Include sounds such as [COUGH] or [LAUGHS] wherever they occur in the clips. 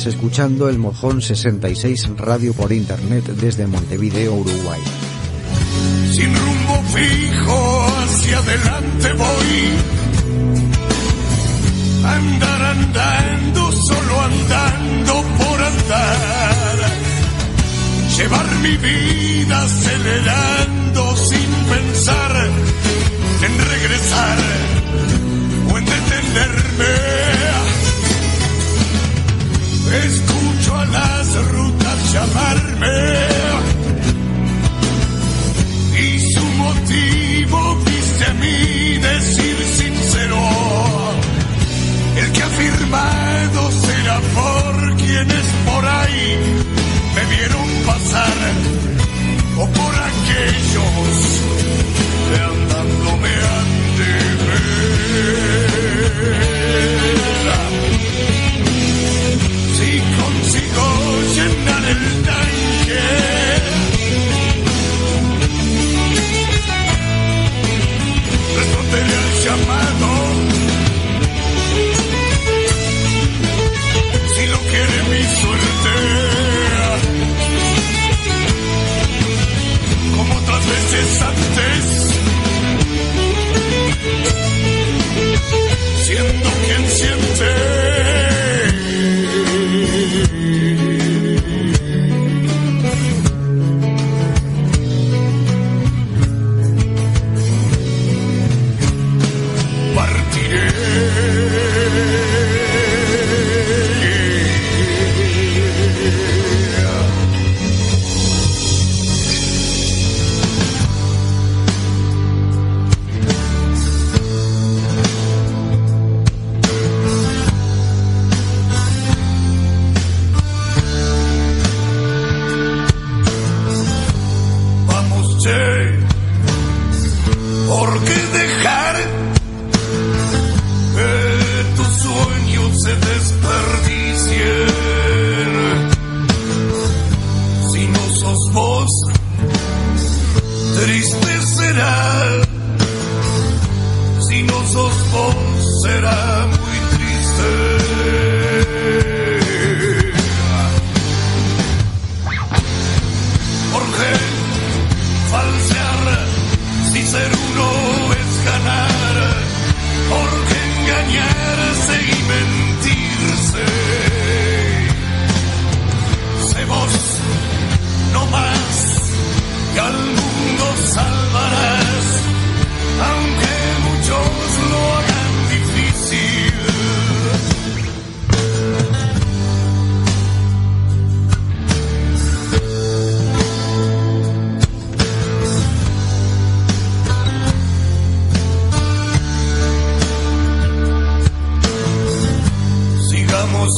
Estás escuchando el Mojón 66 Radio por Internet desde Montevideo, Uruguay. Sin rumbo fijo hacia adelante voy. Andar andando, solo andando por andar. Llevar mi vida acelerando sin pensar en regresar o en detenerme. Escucho a las rutas llamarme y su motivo viste a mí decir sincero. El que ha firmado será por quienes por ahí me vieron pasar o por aquellos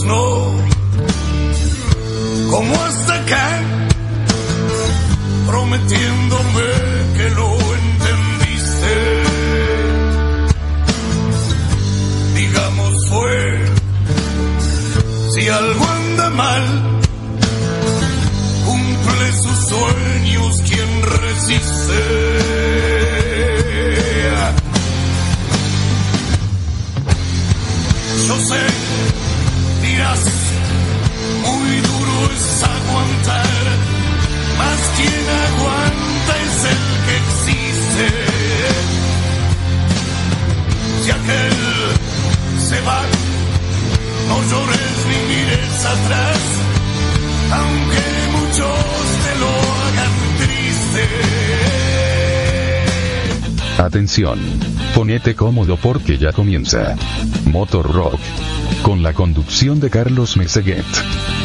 no. Como hasta acá prometiéndome que lo entendiste. Digamos fue si algo anda mal cumple sus sueños quien resiste. Yo sé aguantar, más quien aguanta es el que existe. Si aquel se va, no llores ni mires atrás, aunque muchos te lo hagan triste. Atención. Ponete cómodo porque ya comienza. Motor Rock. Con la conducción de Carlos Meseguet.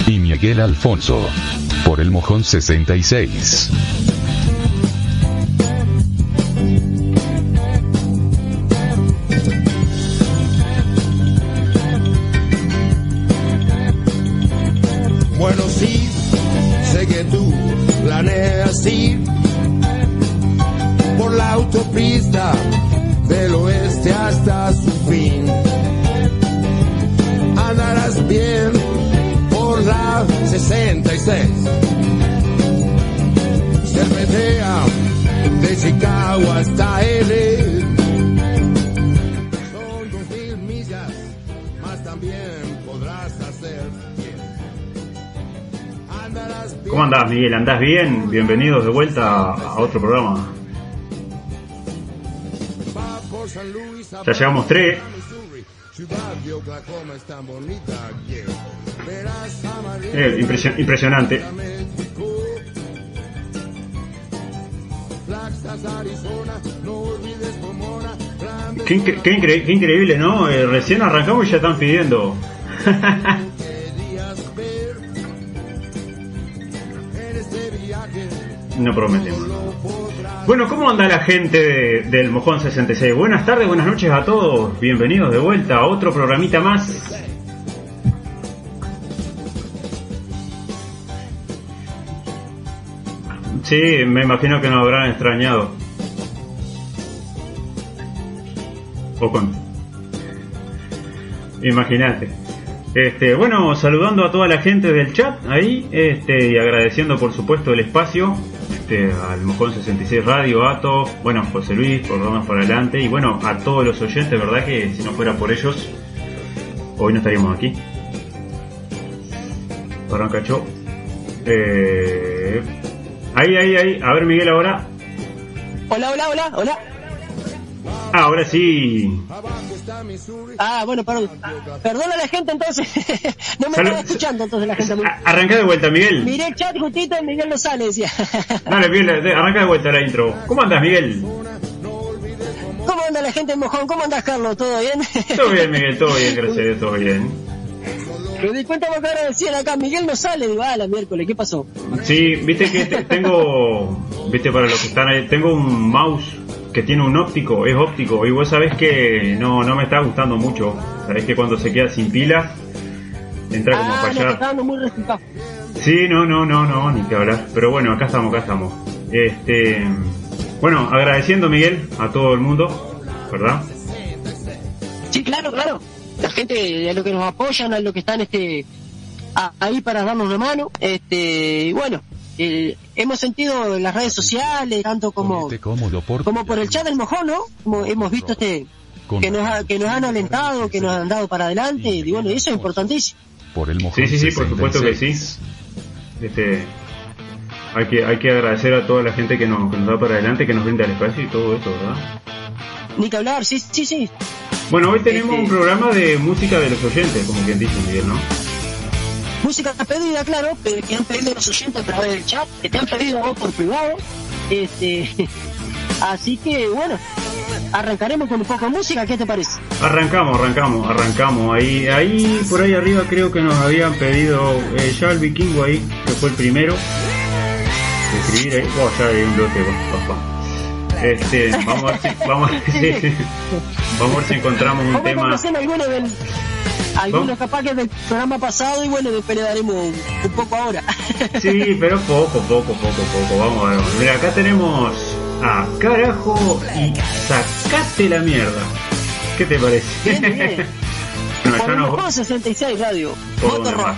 Y Miguel Alfonso. Por el Mojón 66. Miguel? ¿Andás bien? Bienvenidos de vuelta a otro programa. Ya llevamos tres. Eh, impresio- impresionante. Qué increíble, ¿no? Eh, recién arrancamos y ya están pidiendo. [LAUGHS] no prometemos. Bueno, ¿cómo anda la gente de- del Mojón 66? Buenas tardes, buenas noches a todos. Bienvenidos de vuelta a otro programita más. Sí, me imagino que nos habrán extrañado. O con... Imagínate. Este, bueno, saludando a toda la gente del chat ahí, este, y agradeciendo por supuesto el espacio, este, al Mojón 66 Radio, Ato, bueno, José Luis, por darnos para adelante, y bueno, a todos los oyentes, verdad que si no fuera por ellos, hoy no estaríamos aquí. Parón cachó. Eh, ahí, ahí, ahí, a ver Miguel ahora. Hola, hola, hola, hola. Ah, ahora sí. Ah, bueno, perdón. Perdona a la gente entonces. [LAUGHS] no me Salud. estaba escuchando entonces la gente. Arranca de vuelta, Miguel. Miré el chat justito y Miguel no sale, decía. [LAUGHS] Dale, Miguel, arranca de vuelta la intro. ¿Cómo andas, Miguel? ¿Cómo anda la gente en Mojón? ¿Cómo andas, Carlos? ¿Todo bien? Todo bien, Miguel, todo bien, [LAUGHS] gracias a Dios, todo bien. Me di cuenta porque ahora decían acá, Miguel no sale. Digo, ah, la miércoles, ¿qué pasó? Sí, viste que te- tengo, viste para los que están ahí, tengo un mouse que tiene un óptico, es óptico, y vos sabés que no, no me está gustando mucho. Sabés que cuando se queda sin pilas, entra como Ah, está muy resultado. Sí, no, no, no, no, ni que hablar. Pero bueno, acá estamos, acá estamos. Este, bueno, agradeciendo Miguel a todo el mundo, ¿verdad? Sí, claro, claro. La gente, a lo que nos apoyan, a lo que están este a- ahí para darnos una mano. Este, y bueno, eh, hemos sentido en las redes sociales, tanto como, como por el chat del mojón, ¿no? Como hemos visto este que nos, ha- que nos han alentado, que nos han dado para adelante, y bueno, eso es importantísimo. por el mojón Sí, sí, sí, por supuesto que sí. 66. Este, hay que, hay que agradecer a toda la gente que nos, que nos da para adelante, que nos brinda el espacio y todo eso, ¿verdad? Ni que hablar, sí, sí, sí. Bueno, hoy tenemos Este- un programa de música de los oyentes, como quien dice Miguel, ¿no? Música pedida, claro, pero que han pedido los oyentes a través del chat, que te han pedido vos por privado. Este, [LAUGHS] así que bueno, arrancaremos con un poco de música, ¿qué te parece? Arrancamos, arrancamos, arrancamos. Ahí, ahí, por ahí arriba creo que nos habían pedido eh, ya el vikingo ahí, que fue el primero. Escribir ahí. Oh, ya hay un bloque, papá. Este, vamos a ver si, vamos a ver si, [LAUGHS] vamos a ver si encontramos un tema. Algunos capaz que del programa pasado y bueno, después le daremos un, poco ahora. [LAUGHS] Sí, pero poco, poco, poco, poco. Vamos a ver. Mira, acá tenemos a carajo y sacate la mierda. ¿Qué te parece? Bien, bien. [LAUGHS] Bueno, Por ya el nos- mejor 66 Radio, ¿Por Motor Rock.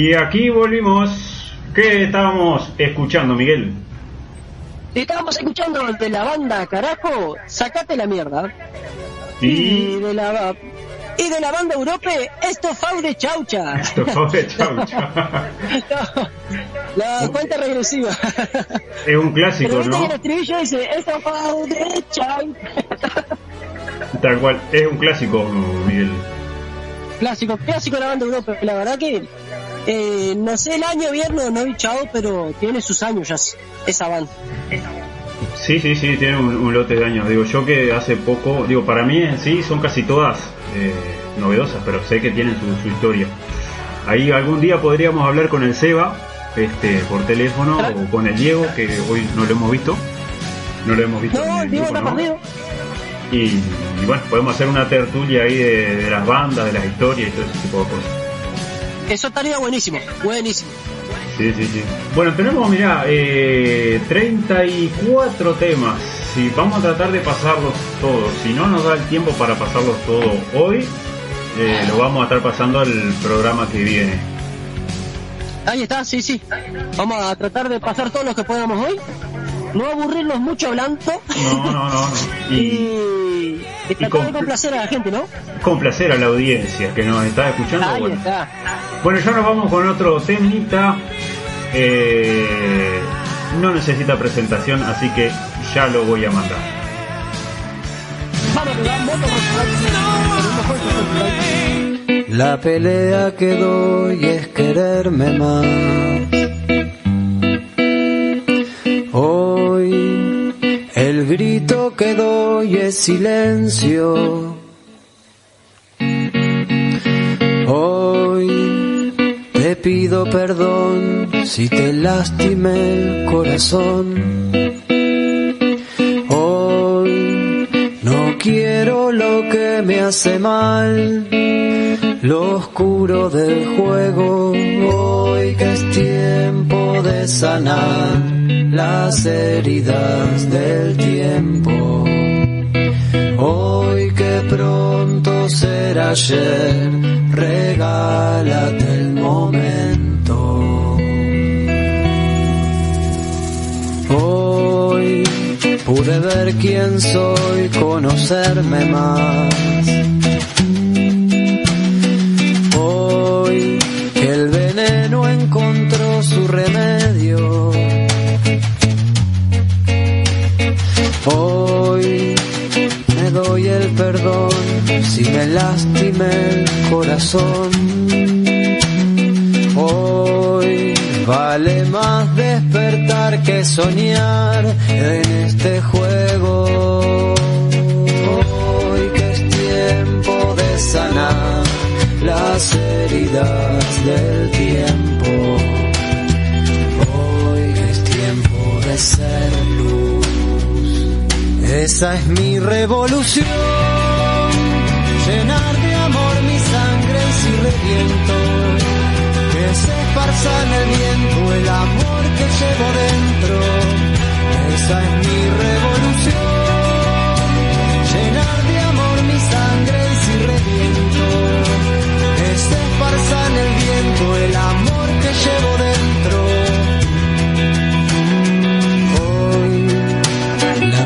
Y aquí volvimos. ¿Qué estábamos escuchando, Miguel? Estábamos escuchando de la banda Carajo, Sacate la mierda. Y Y de la y de la banda Europe, esto fue de chaucha. [LAUGHS] esto fue [LAUGHS] chaucha. la cuenta regresiva. Es un clásico, Pero ¿no? el estribillo dice, esto fue de chaucha. Tal cual. Es un clásico, Miguel. Clásico, clásico de la banda Europe. La verdad que, eh, no sé el año bien, no, he bichado, pero tiene sus años ya esa banda. Sí, sí, sí, tiene un, un lote de años. Digo, yo que hace poco, digo, para mí en sí son casi todas eh, novedosas, pero sé que tienen su, su historia. Ahí algún día podríamos hablar con el Seba, este, por teléfono, o con el Diego, que hoy no lo hemos visto. No lo hemos visto. en No, el Diego grupo, está ¿no? y bueno, podemos hacer una tertulia ahí de, de las bandas, de las historias y todo ese tipo de cosas. Eso estaría buenísimo, buenísimo. Sí, sí, sí. Bueno, tenemos, mirá, eh, 34 temas. Si vamos a tratar de pasarlos todos. Si no nos da el tiempo para pasarlos todos hoy, eh, lo vamos a estar pasando al programa que viene. Ahí está, sí, sí. Vamos a tratar de pasar todos los que podamos hoy. No aburrirnos mucho hablando. No, no, no. no. [LAUGHS] Y Y, y tratar de compl- complacer a la gente, ¿no? complacer a la audiencia que nos está escuchando. Ahí Bueno, está. Bueno, ya nos vamos con otro temita. Eh, no necesita presentación, así que ya lo voy a mandar. La pelea que doy es quererme más. Hoy el grito que doy es silencio. Te pido perdón si te lastimé el corazón. Hoy no quiero lo que me hace mal, lo oscuro del juego. Hoy que es tiempo de sanar las heridas del tiempo. Hoy que pronto será ayer, regálate el momento. Hoy pude ver quién soy, conocerme más. Hoy que el veneno encontró su remedio. Hoy doy el perdón si me lastimé el corazón. Hoy vale más despertar que soñar en este juego. Hoy que es tiempo de sanar las heridas del tiempo. Hoy es tiempo de ser. Esa es mi revolución. Llenar de amor mi sangre si reviento. Que se esparza en el viento el amor que llevo dentro. Esa es mi revolución. Llenar de amor mi sangre si reviento. Que se esparza en el viento el amor que llevo dentro.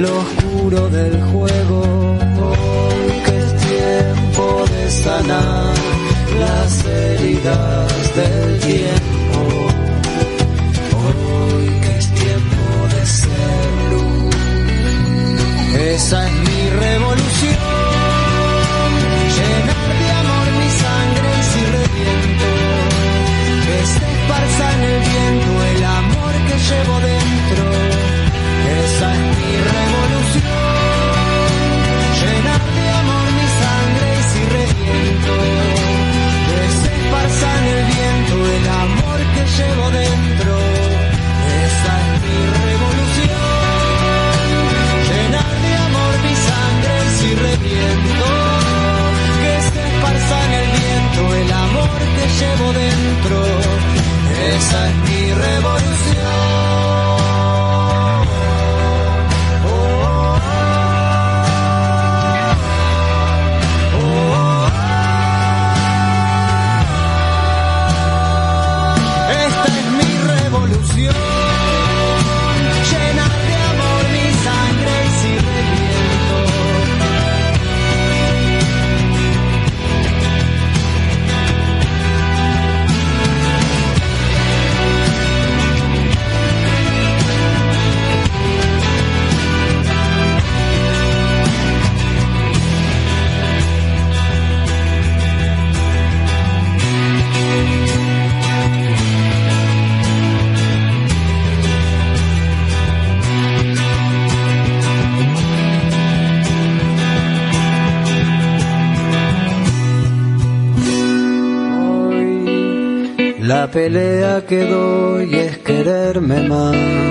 lo oscuro del juego. Hoy que es tiempo de sanar las heridas del tiempo. Hoy que es tiempo de ser luz. Esa es mi revolución. Llenar de amor mi sangre si reviento. Que se esparza en el viento el amor que llevo dentro. llevo dentro. Esa es mi revolución. Pelea que doy es quererme más.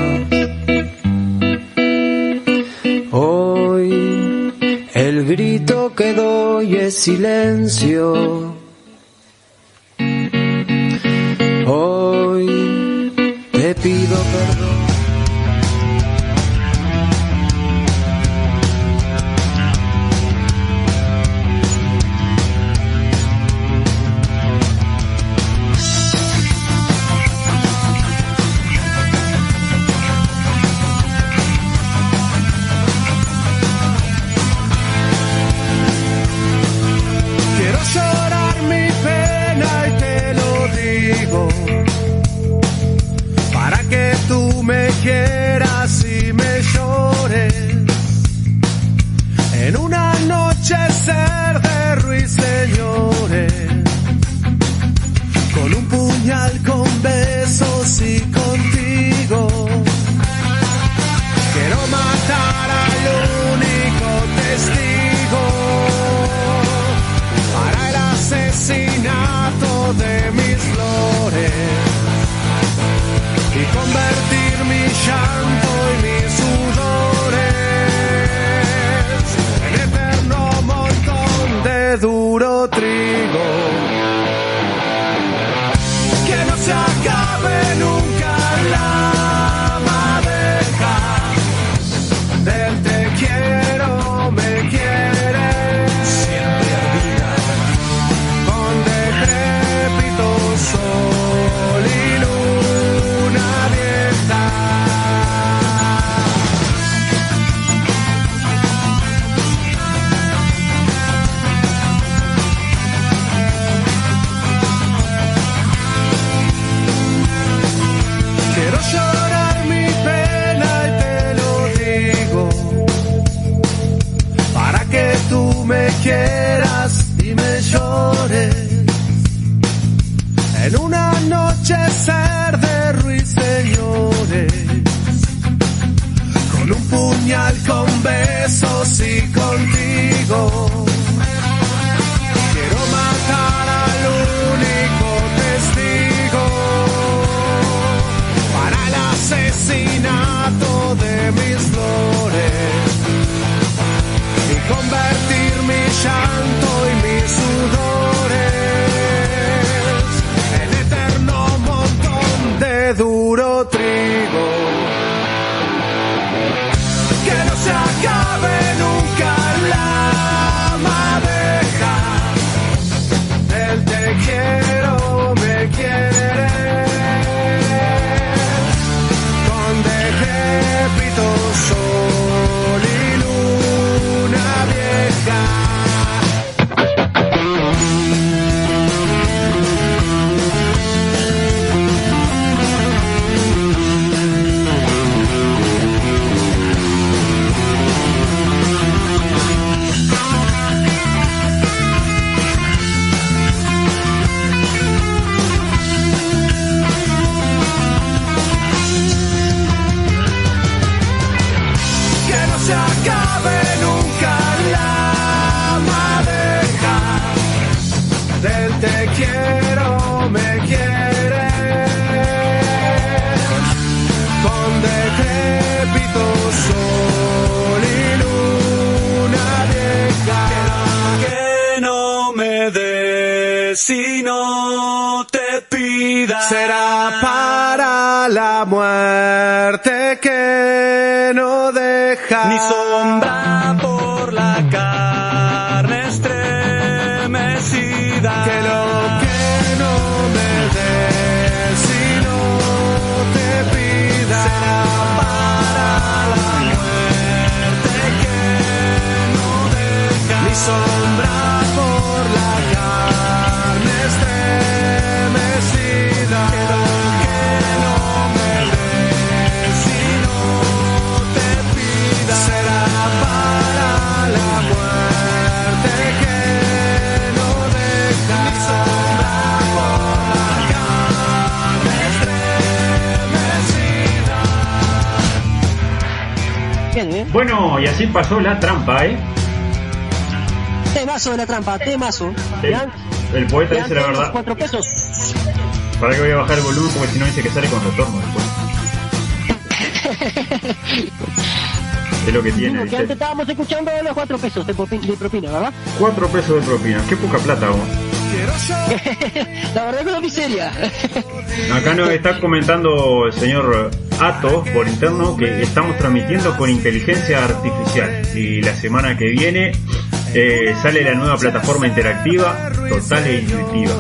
Pasó la trampa, ¿eh? Temazo de la trampa, temazo. El, el poeta dice la verdad. Cuatro pesos. para que voy a bajar el volumen porque si no dice que sale con retorno después. [LAUGHS] es lo que tiene. Digo que ¿viste? antes estábamos escuchando los 4 pesos de, propi- de propina, ¿verdad? Cuatro pesos de propina, qué poca plata vos. [LAUGHS] La verdad que es una miseria. Acá nos está comentando el señor Ato por interno que estamos transmitiendo con inteligencia artificial y la semana que viene eh, sale la nueva plataforma interactiva total e intuitiva.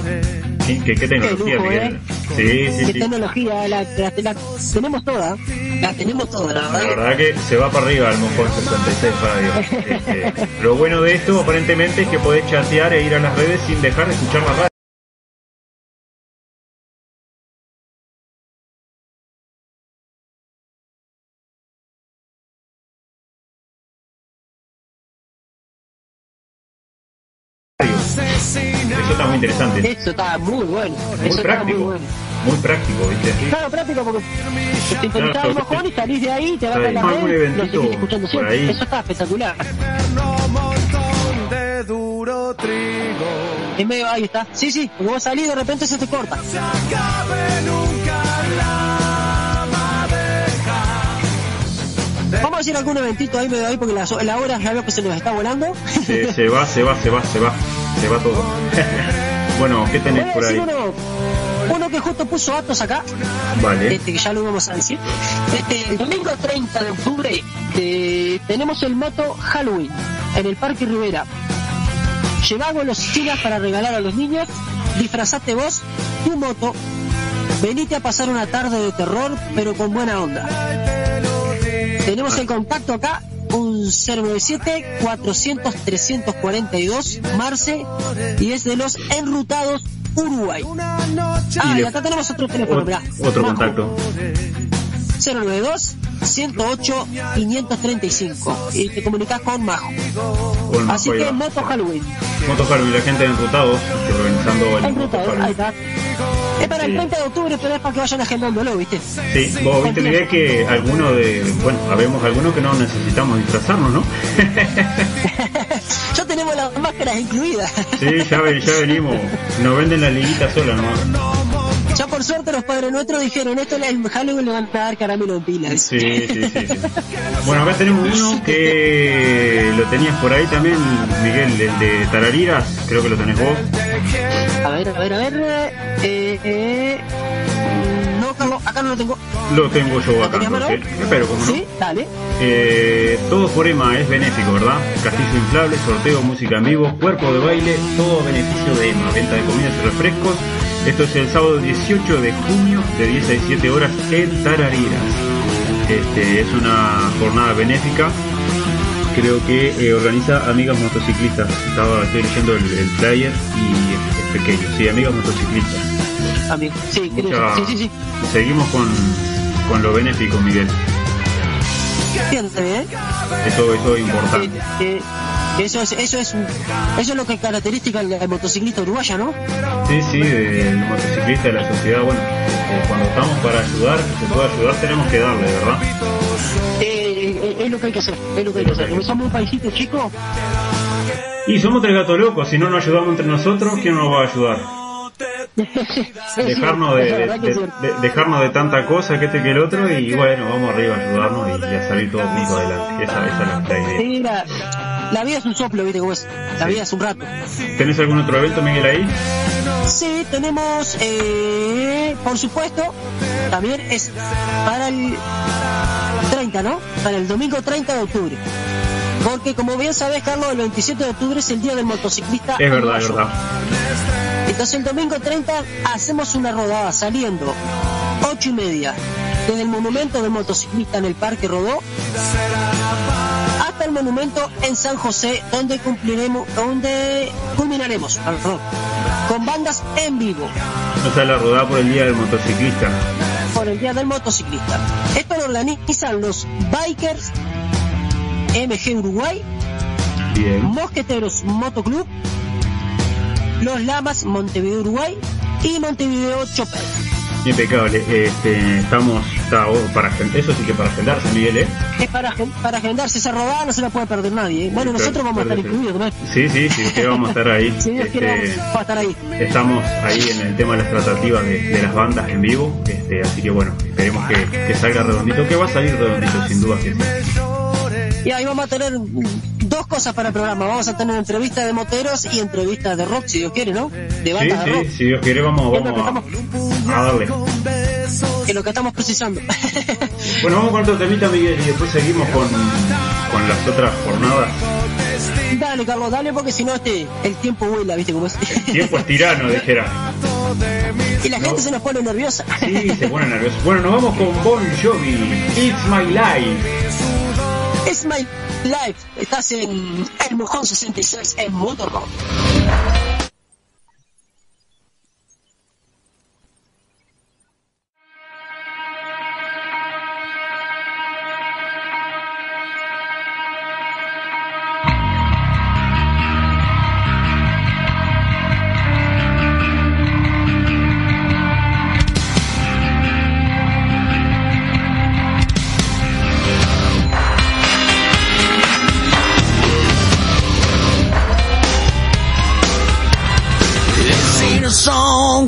¿Qué, qué, qué tecnología, lujo? ¿eh? Sí, Qué sí, sí. tecnología, la, la- la- tenemos toda. La tenemos toda, la verdad que se va para arriba el mojón 66 Radio. Este, lo bueno de esto aparentemente es que podés chatear e ir a las redes sin dejar de escuchar la radio. Eso está muy bueno. Muy Eso está muy práctico. bueno. Muy práctico, ¿viste? Claro, práctico porque te sintonizás Claro, el mojón y salís de ahí, te vas a la red, lo seguís escuchando siempre. ahí. Eso está espectacular. duro trigo. En medio, ahí está. Sí, sí, porque vos salís y de repente se te corta. Se acabe nunca la madeja. Vamos a hacer algún eventito ahí medio ahí porque la, la hora ya veo que se nos está volando. Se, se va, se va, se va, se va. Se va todo. Bueno, ¿qué tenés por ahí? uno, uno que justo puso Atos acá, Vale. este, que ya lo vamos a decir. Este, el domingo 30 de octubre eh, tenemos el moto Halloween en el Parque Rivera. Llevá golosinas para regalar a los niños, disfrazate vos, tu moto, venite a pasar una tarde de terror, pero con buena onda. Tenemos el contacto acá, un 097-400-342, Marce, y es de los enrutados Uruguay. Ah, Y y le- acá tenemos otro teléfono, otro Majo, contacto. 092 108 535 y te comunicas con Majo. Con Así que moto Halloween. Moto Halloween, la gente de Enrutados, organizando el Moto Enrutados, ahí Halloween. Es para el Sí. 30 de octubre, pero es para que vayan agendándolo, ¿viste? Sí, vos viste la idea que algunos de, bueno, habemos algunos que no necesitamos disfrazarnos, ¿no? [LAUGHS] ya tenemos las máscaras incluidas. sí, ya, ven- ya venimos, nos venden la liguita sola nomás. ya por suerte los padres nuestros dijeron, esto el Halloween le van a dar caramelo en pilas. Sí, sí, sí, sí. Bueno, acá tenemos uno que lo tenías por ahí también, Miguel, el de Tarariras, creo que lo tenés vos. A ver, a ver, a ver. Eh, eh, no, Carlos, acá no lo tengo. Lo tengo yo ¿Lo acá, entonces. Pero como no. Sí, dale. Eh, todo por Emma es benéfico, ¿verdad? Castillo inflable, sorteo, música en vivo, cuerpo de baile, todo a beneficio de Emma. Venta de comidas y refrescos. Esto es el sábado 18 de junio de 10 a 17 horas en Tarariras. Este, es una jornada benéfica. Creo que eh, organiza Amigas Motociclistas. Estaba estoy leyendo el, el flyer y es, es pequeño. Sí, Amigas Motociclistas. Amigo. Sí, Mucha- sí, sí, sí. Seguimos con, con lo benéfico, Miguel. ¿eh? Eso, eso es importante. Eh, eso es, eso es, eso es lo que caracteriza al, motociclista uruguaya, ¿no? Sí, sí, del motociclista, de la sociedad, bueno, eh, cuando estamos para ayudar, que se pueda ayudar, tenemos que darle, ¿verdad? Eh, eh, es lo que hay que hacer, es lo que hay que hacer. Como somos un paisito chico, Y somos tres gatos locos, si no nos ayudamos entre nosotros, ¿quién nos va a ayudar? Dejarnos de, dejarnos de tanta cosa que este que el otro y bueno, vamos arriba a ayudarnos y, y a salir todos juntos adelante. Esa, esa es la idea. Sí, la, la vida es un soplo, ¿viste cómo es? La vida es un rato. ¿Tenés algún otro evento, Miguel, ahí? Sí, tenemos, eh, por supuesto, también es para el 30, ¿no? Para el domingo 30 de octubre. Porque como bien sabes, Carlos, el 27 de octubre es el día del motociclista. Es verdad, es verdad. Entonces el domingo 30 hacemos una rodada saliendo 8 y media desde el monumento del motociclista en el Parque Rodó hasta el monumento en San José donde cumpliremos, donde culminaremos, perdón, con bandas en vivo O sea, la rodada por el Día del Motociclista. por el Día del Motociclista. Esto lo organizan los Bikers MG Uruguay, Bien. Mosqueteros Motoclub, Los Lamas Montevideo Uruguay y Montevideo Chopper. Impecable. Este, estamos está, para eso sí que para agendarse, Miguel, ¿eh? Es para, para agendarse esa rodada, no se la puede perder nadie. ¿eh? Bueno, nosotros vamos a estar incluidos, ¿no? Sí, sí, sí, que vamos a estar ahí. [LAUGHS] este, vamos a estar ahí. Estamos ahí en el tema de las tratativas de, de las bandas en vivo, este, así que bueno, esperemos que, que, salga redondito, que va a salir redondito, sin duda que sí. Y ahí vamos a tener dos cosas para el programa. Vamos a tener entrevistas de moteros y entrevistas de rock, si Dios quiere, ¿no? De bandas sí, sí, si Dios quiere, vamos, vamos a, darle. Es lo que estamos precisando. [LAUGHS] bueno, vamos con otro temita, Miguel, y después seguimos con, con las otras jornadas. Dale, Carlos, dale, porque si no, este, el tiempo vuela, ¿viste cómo es? El tiempo es tirano, [LAUGHS] dijera. Y la gente se nos pone nerviosa. Sí, se pone nerviosa. Bueno, nos vamos con Bon Jovi, It's My Life. It's My Life. Estás en El Mojón 66 en Motorhome.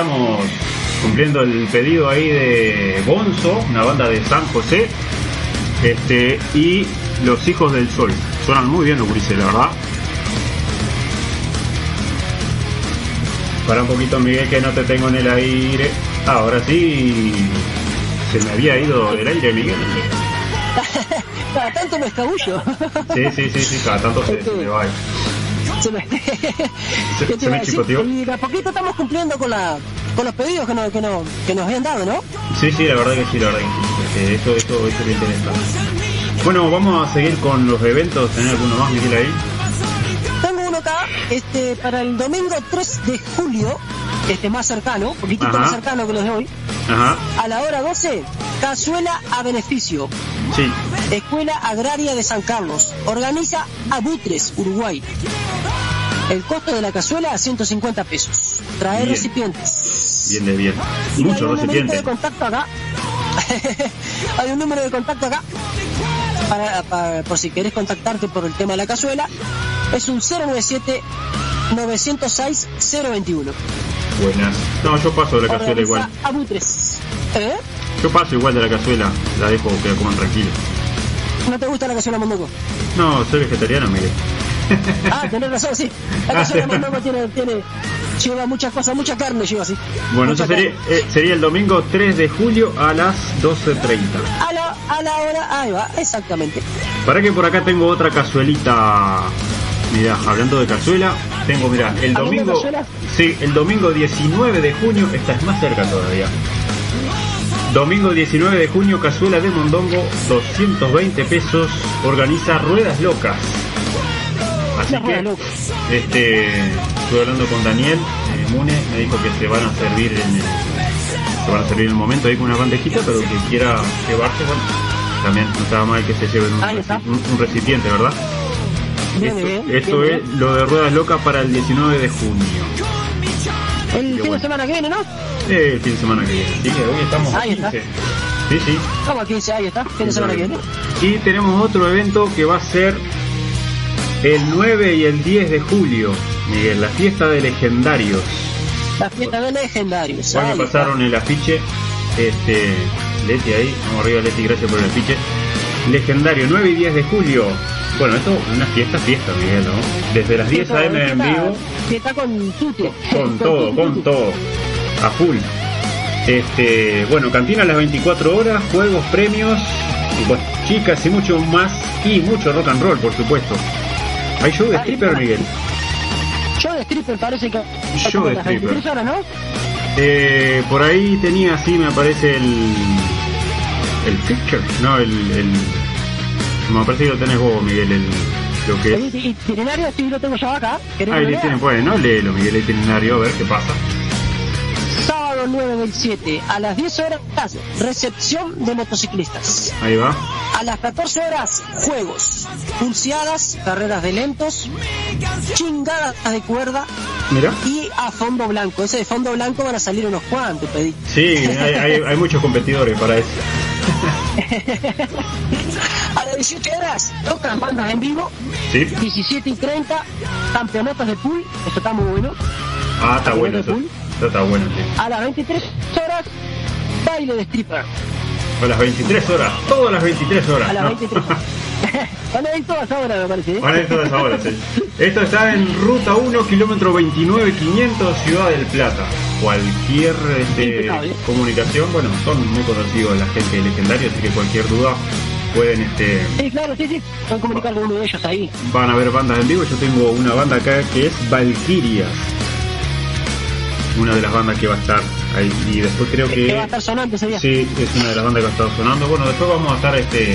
Regresamos cumpliendo el pedido ahí de Bonzo, una banda de San José, este y Los Hijos del Sol. Suenan muy bien los gurises, la verdad. Para un poquito, Miguel, que no te tengo en el aire. Ahora sí, se me había ido del aire, Miguel. [LAUGHS] Cada tanto me escabullo. Sí, sí, sí, sí, cada tanto se, se me va. Se me, [LAUGHS] Se, ¿Qué te se iba me a decir? chicoteó. Y de a poquito estamos cumpliendo con la con los pedidos que nos, que nos, que nos habían dado, ¿no? Sí, sí, la verdad que sí, la verdad que sí. Este, Eso, eso, eso me interesa. Bueno, vamos a seguir con los eventos. ¿Tenés alguno más, Miguel, ahí? Tengo uno acá, este, para el domingo 3 de julio, este más cercano, un poquitito Ajá. más cercano que los de hoy, Ajá, a la hora 12, cazuela a beneficio, sí. Escuela Agraria de San Carlos, organiza Abutres, Uruguay. El costo de la cazuela a 150 pesos. Traer Bien. recipientes. Bien de bien. Y hay Muchos un numerito recipientes. de contacto acá. [LAUGHS] hay un número de contacto acá. Para, para- por si querés contactarte por el tema de la cazuela. Es un 097 906 021. Buenas. No, yo paso de la cazuela igual. Abutres. ¿Eh? Yo paso igual de la cazuela. La dejo que la coman tranquilo. ¿No te gusta la cazuela mondongo? No, soy vegetariano, Miguel. [LAUGHS] Ah, tenés razón, sí. La cazuela mondongo tiene, tiene, lleva muchas cosas, mucha carne lleva así. Bueno, eso sería, eh, sería el domingo 3 de julio a las 12.30. A la, a la hora, ahí va, exactamente. Para que por acá tengo otra cazuelita. Mirá, hablando de cazuela, tengo, mirá, el ¿Hablando de domingo. Sí, el domingo 19 de junio, esta es más cerca todavía. Domingo 19 de junio, cazuela de mondongo, 220 pesos, organiza Ruedas Locas. Así que, este, estuve hablando con Daniel eh, Mune, me dijo que se van a servir en el, se van a servir en el momento ahí con una bandejita, pero que quiera llevarse, bueno, también no estaba mal que se lleven un, recipiente, ¿verdad? Bien, esto bien, esto bien, es lo de Ruedas Locas para el 19 de junio. El fin bueno. de semana que viene, ¿no? El fin de semana que viene. Sí, que hoy estamos a Ahí está. 15. Sí, sí. Vamos a 15, ahí está, fin de semana que viene. Y tenemos otro evento que va a ser el 9 y el 10 de julio, Miguel, la fiesta de legendarios. La fiesta de legendarios. Ahí pasaron el afiche, este, Leti ahí, vamos arriba Leti, gracias por el afiche. Legendario, 9 y 10 de julio. Bueno, esto es una fiesta, fiesta, Miguel, ¿no? Desde las 10 Fiesta- am en vivo. Fiesta con tute. con [LAUGHS] todo, con todo, a full. Este, bueno, cantina a las 24 horas, juegos, premios, bueno, chicas y mucho más, y mucho rock and roll, por supuesto. Hay show de stripper. Miguel. Show de stripper parece que... Show de stripper. 23 horas, ¿no? Eh, por ahí tenía así, me aparece el. El picture, no, el. el me parece que lo tenés vos, Miguel, el, lo que El itinerario sí lo tengo yo acá. ¿Querés Ahí que lo le lea? tienen, bueno, léelo, Miguel, el itinerario, a ver qué pasa. Sábado 9 del 7, a las 10 horas, recepción de motociclistas. Ahí va. A las 14 horas, juegos, pulseadas, carreras de lentos, chingadas de cuerda Mira. y a fondo blanco. Ese de fondo blanco van a salir unos cuantos, pedí. Sí, hay, hay, hay muchos competidores para eso. [LAUGHS] A las 18 horas, tocan bandas en vivo, Sí. 17 y 30, campeonatos de pool, eso está muy bueno. Ah, está bueno eso. Pool. Está bueno. A las 23 horas, baile de stripper. A las 23 horas, todas las 23 horas. A las ¿no? 23 Van a ir todas ahora, me parece. ¿eh? Van a ir todas horas, sí. Esto está en ruta 1, kilómetro 29, 500, Ciudad del Plata. Cualquier este, comunicación, bueno, son muy conocidos la gente de legendario, así que cualquier duda pueden, este, Sí, claro, sí, sí. Pueden comunicar con uno de ellos ahí. van a ver bandas en vivo. Yo tengo una banda acá que es Valkyrias. Una de las bandas que va a estar ahí. Y después creo Que va a estar sonando ese día. Sí, es una de las bandas que va a estar sonando. Bueno, después vamos a estar este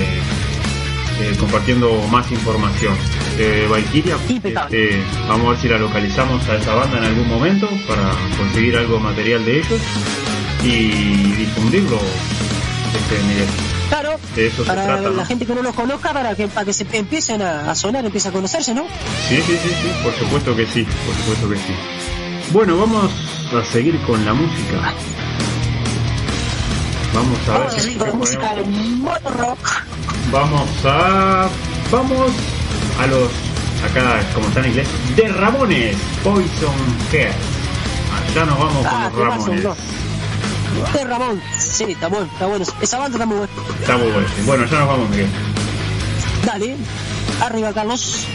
eh, compartiendo más información. Eh, Valkyria, este, vamos a ver si la localizamos a esa banda en algún momento para conseguir algo material de ellos y difundirlo. Este, Miguel. Claro, De eso se para trata, la ¿no? gente que no los conozca, para que, para que se empiecen a, a sonar, empiecen a conocerse, ¿no? Sí, sí, sí, sí, por supuesto que sí, por supuesto que sí. Bueno, vamos a seguir con la música. Vamos a ver música de rock. Vamos a. Vamos a los. Acá, como está en inglés, de Ramones, Poison Head. Ya nos vamos Ah, con los Ramones. no. De Ramón, sí, está bueno, está bueno. Esa banda está muy buena. Está muy bueno. Bueno, ya nos vamos, Miguel. Dale, arriba Carlos.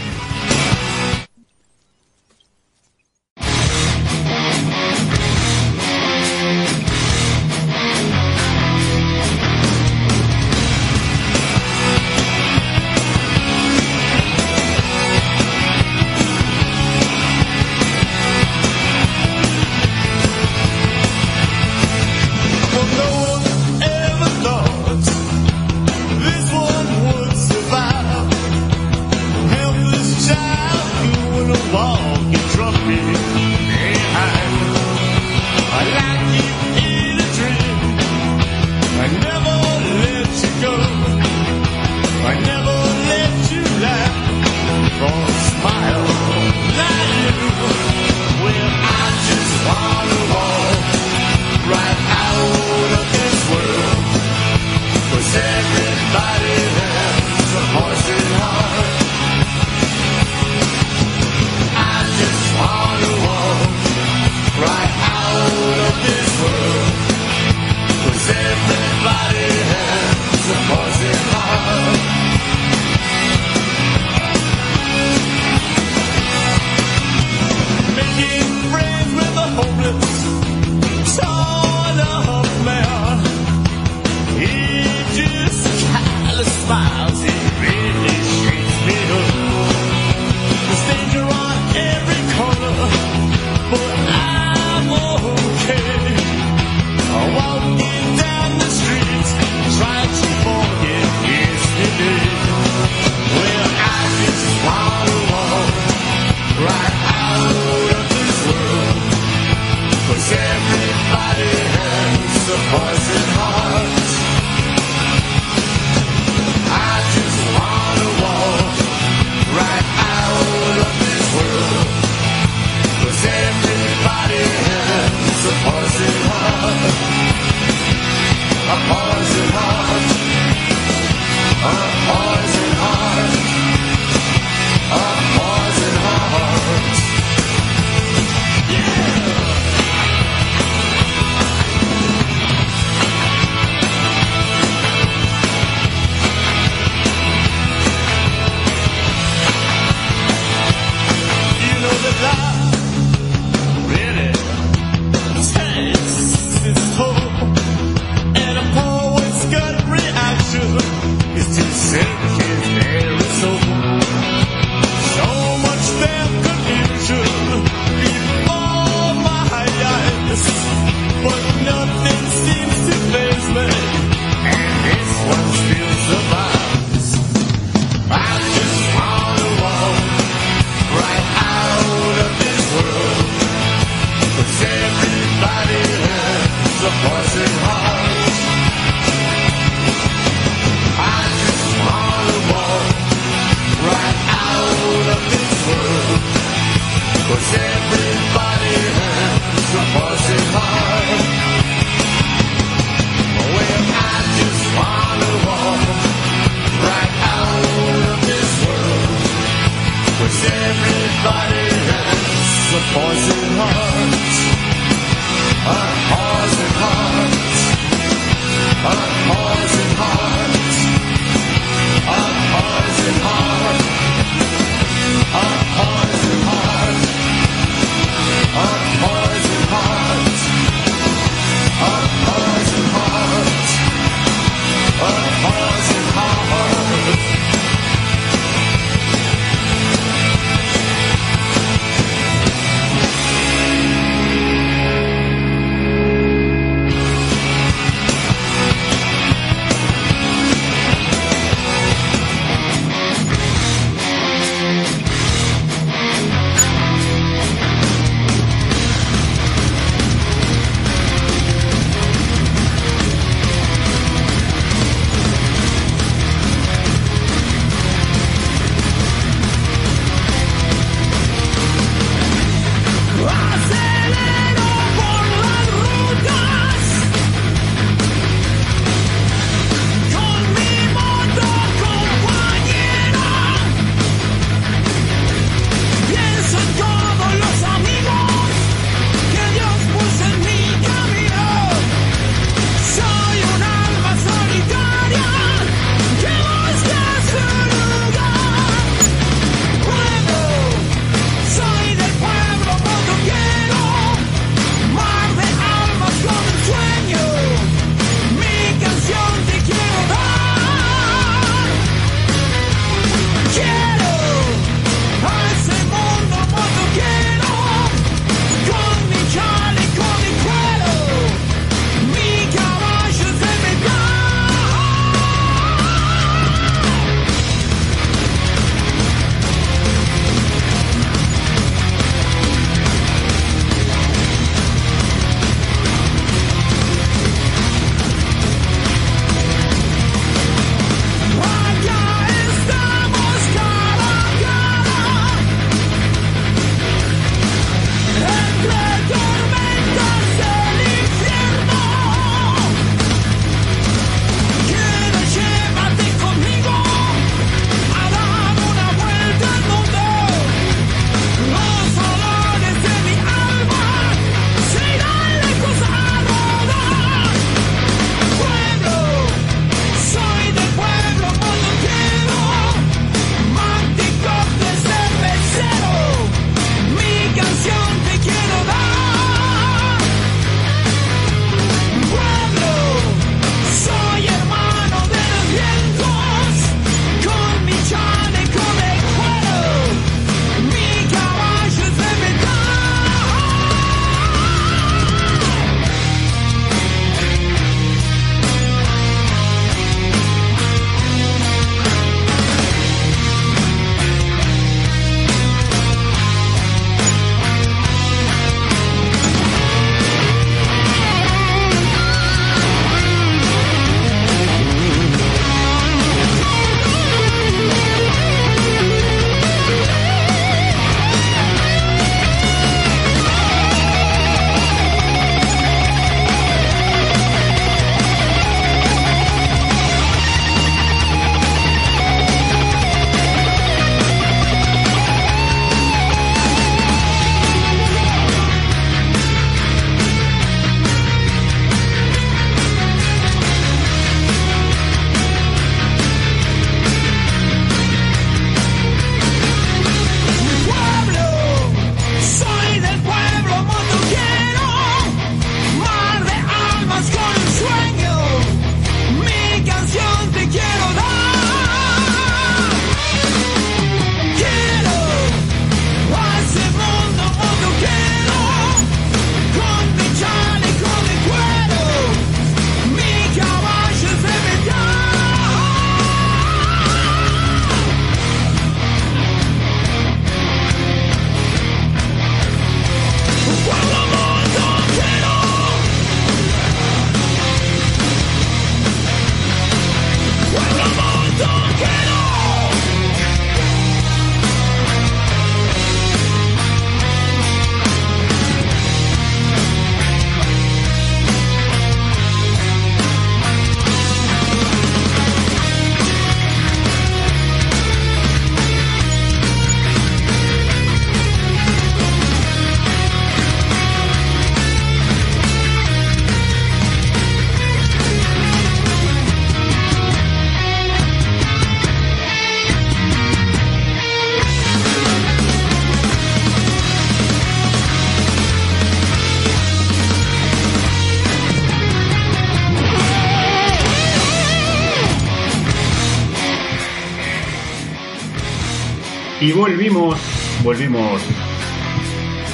Volvimos, volvimos.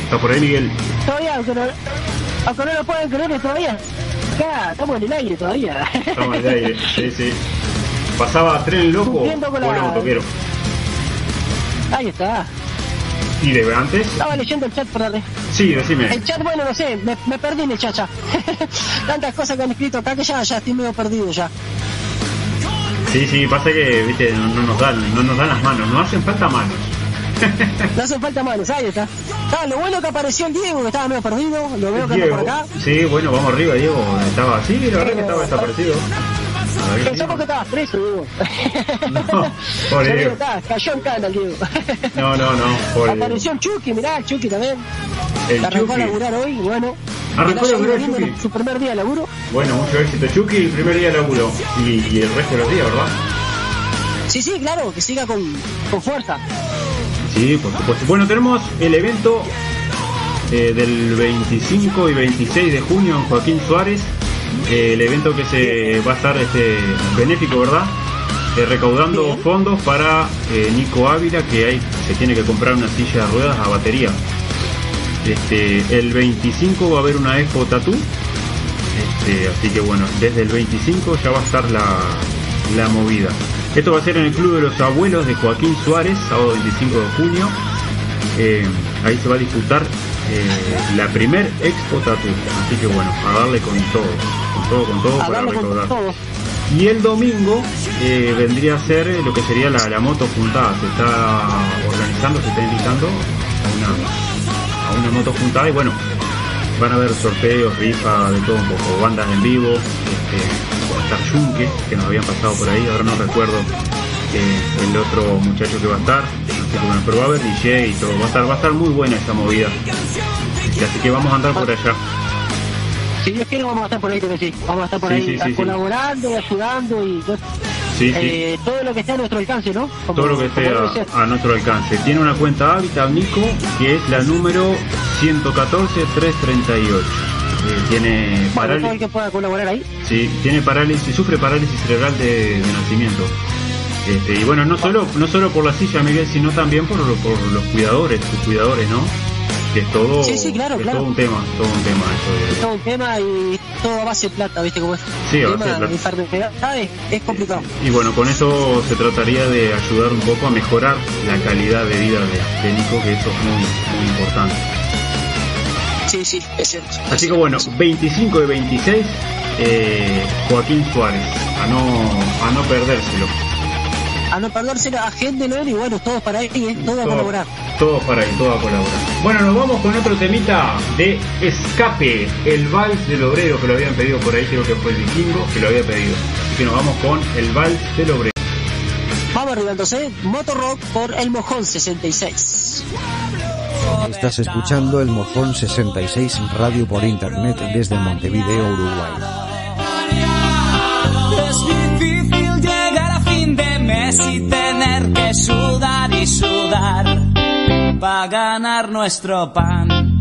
¿Está por ahí Miguel? Todavía, aunque no, aunque no lo pueden creer, todavía. Acá, estamos en el aire todavía. Estamos en el aire, sí, sí. Pasaba tren loco con la- motoquero. Ahí está. ¿Y de antes? Estaba leyendo el chat red. Sí, decime. El chat, bueno, no sé, me, me perdí en el chat ya. [LAUGHS] Tantas cosas que han escrito acá que ya, ya estoy medio perdido ya. Sí, sí, pasa que, viste, no, no nos dan, no nos dan las manos, no hacen falta manos. No hacen falta manos, ahí está. Ah, lo bueno que apareció el Diego, que estaba medio perdido, lo veo que anda por acá. Sí, bueno, vamos arriba, Diego. Estaba así, la verdad que estaba desaparecido. Pensamos que estabas preso, Diego. No, [LAUGHS] pobre Diego. está, cayó en cana el Diego. No, no, no, pobre. Apareció el Chucky, mirá, el Chucky también. El Arrancó a Chucky. laburar hoy, bueno. Arrancó a laburar Chucky. Su primer día de laburo. Bueno, mucho éxito, Chucky, el primer día de laburo. Y, y el resto de los días, ¿verdad? Sí, sí, claro, que siga con, con fuerza. Sí, por supuesto. Bueno, tenemos el evento eh, del 25 y 26 de junio en Joaquín Suárez. Eh, el evento que se va a estar este, benéfico, ¿verdad? Eh, recaudando Bien. fondos para Nico Ávila, que hay, se tiene que comprar una silla de ruedas a batería. Este, el 25 va a haber una expo tatú. Este, así que bueno, desde el 25 ya va a estar la, la movida. Esto va a ser en el Club de los Abuelos de Joaquín Suárez, sábado 25 de junio. Eh, ahí se va a disputar eh, la primer expo tatú. Así que bueno, a darle con todo, con todo, con todo para todo. Y el domingo eh, vendría a ser lo que sería la, la moto juntada. Se está organizando, se está invitando a una, a una moto juntada y bueno, van a haber sorteos, rifa, de todo un poco, bandas en vivo, este, va a estar Yunque, que nos habían pasado por ahí, ahora no recuerdo eh, el otro muchacho que va a estar, bueno, pero va a haber DJ y todo, va a estar, va a estar muy buena esa movida. Este, Así que vamos a andar por allá. Si Dios quiere, vamos a estar por ahí, que sí. Vamos a estar por Sí, ahí sí, sí, colaborando y ayudando y sí. eh, todo lo que esté a nuestro alcance, ¿no? Como- todo lo que esté a, a nuestro alcance. Tiene una cuenta Habitat Nico que es la número 114-338. Eh, tiene Bueno, todo el parálisis, que pueda colaborar ahí. sí, tiene parálisis, sufre parálisis cerebral de, de nacimiento. Este, y bueno, no solo, no solo por la silla, Miguel, sino también por, por los cuidadores, sus cuidadores, ¿no? Que es todo, Sí, sí, claro, es claro. todo un tema, todo un tema eso de- todo un tema y todo a base de plata, ¿viste cómo es? Sí, a base de tema plata. enfermedades es complicado. Y bueno, con eso se trataría de ayudar un poco a mejorar la calidad de vida de, de Nico, que eso es muy, muy importante. Sí, sí, es cierto. Así que bueno, 25 y 26, eh, Joaquín Suárez, a no, a no perdérselo. A no perderse a gente, ¿no? Y bueno, todos para ahí, ¿eh? Todo a colaborar. Todos para ahí, todo a colaborar. Bueno, nos vamos con otro temita de Escape, el vals del obrero, que lo habían pedido por ahí, creo que fue el vikingo que lo había pedido. Así que nos vamos con el vals del obrero. Vamos arriba entonces, Motorrock por El Mojón 66. Estás escuchando el Mojón 66 Radio por Internet desde Montevideo, Uruguay. Mes y tener que sudar y sudar para ganar nuestro pan.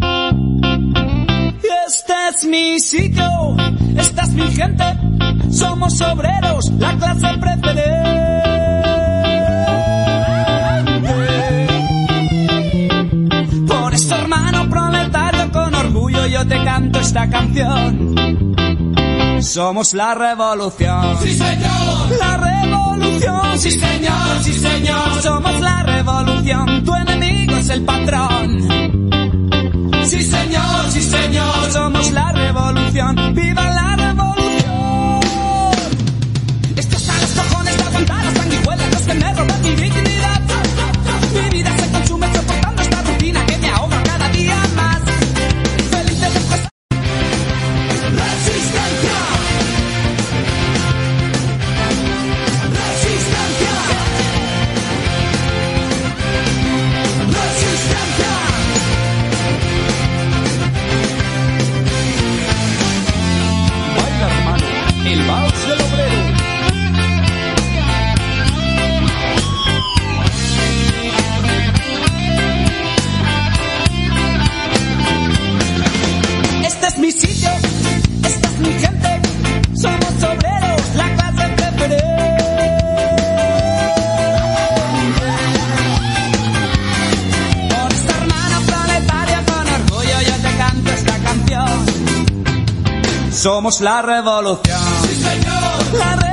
Este es mi sitio, esta es mi gente, somos obreros, la clase preferente. Por eso, hermano proletario, con orgullo yo te canto esta canción. Somos la revolución. Sí, señor. La revolución. Sí, señor. Sí, señor. Somos la revolución. Tu enemigo es el patrón. Sí, señor. Sí, señor. Somos la revolución. ¡Viva la Somos la revolución. Sí, señor. La revolución.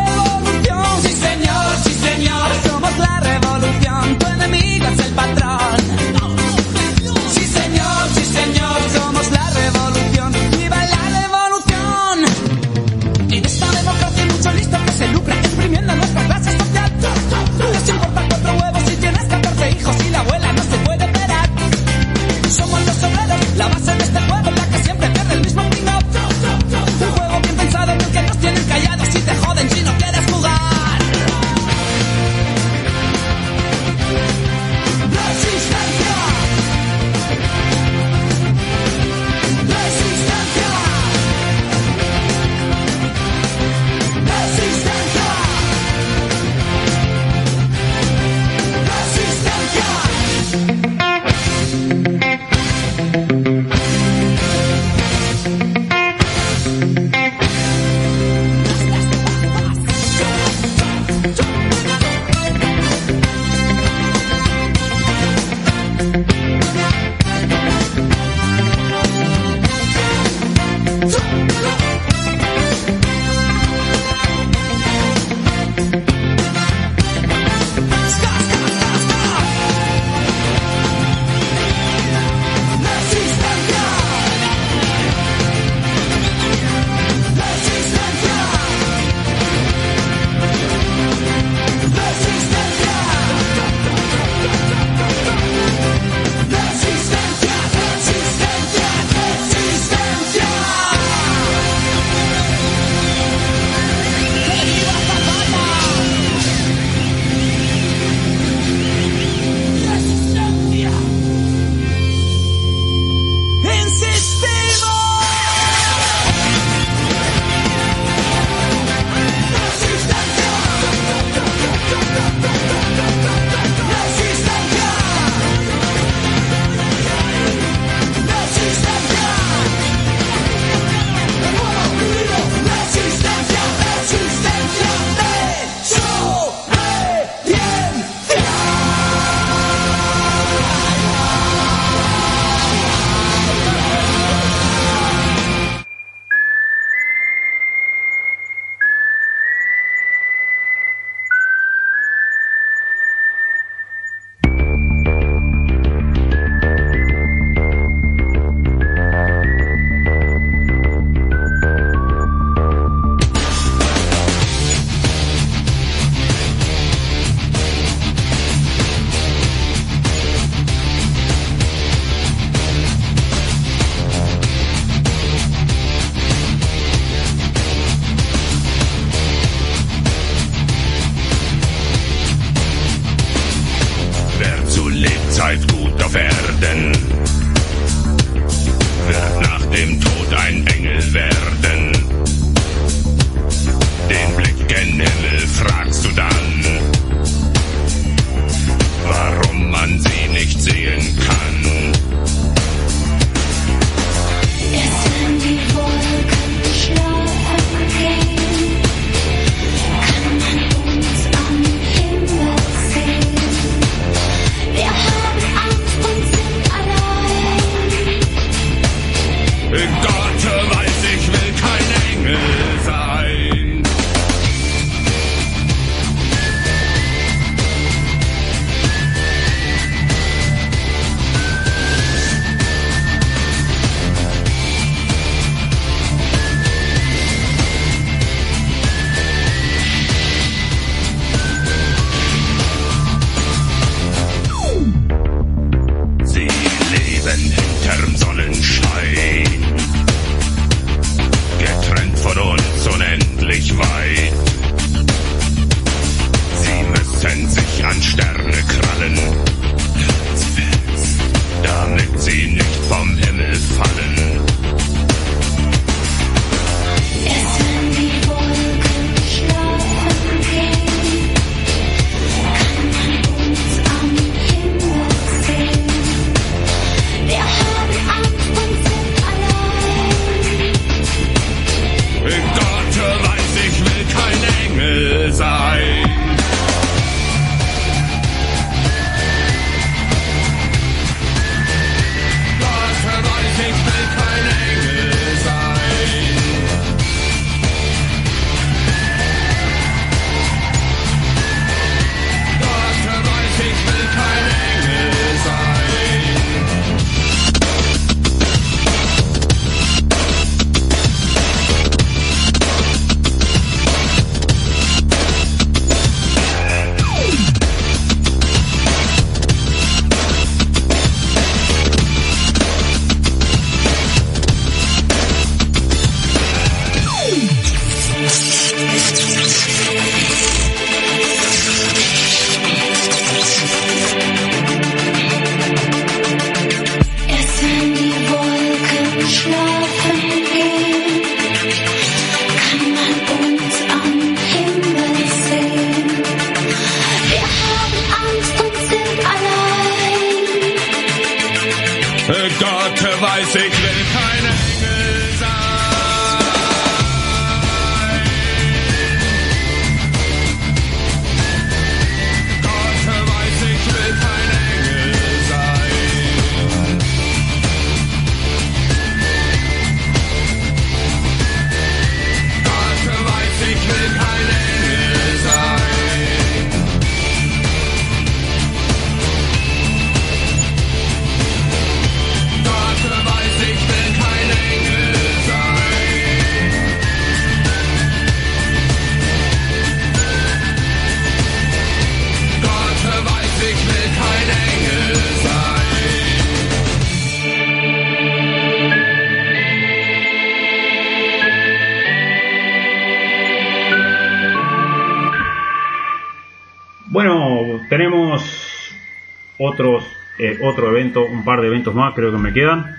Evento, un par de eventos más creo que me quedan.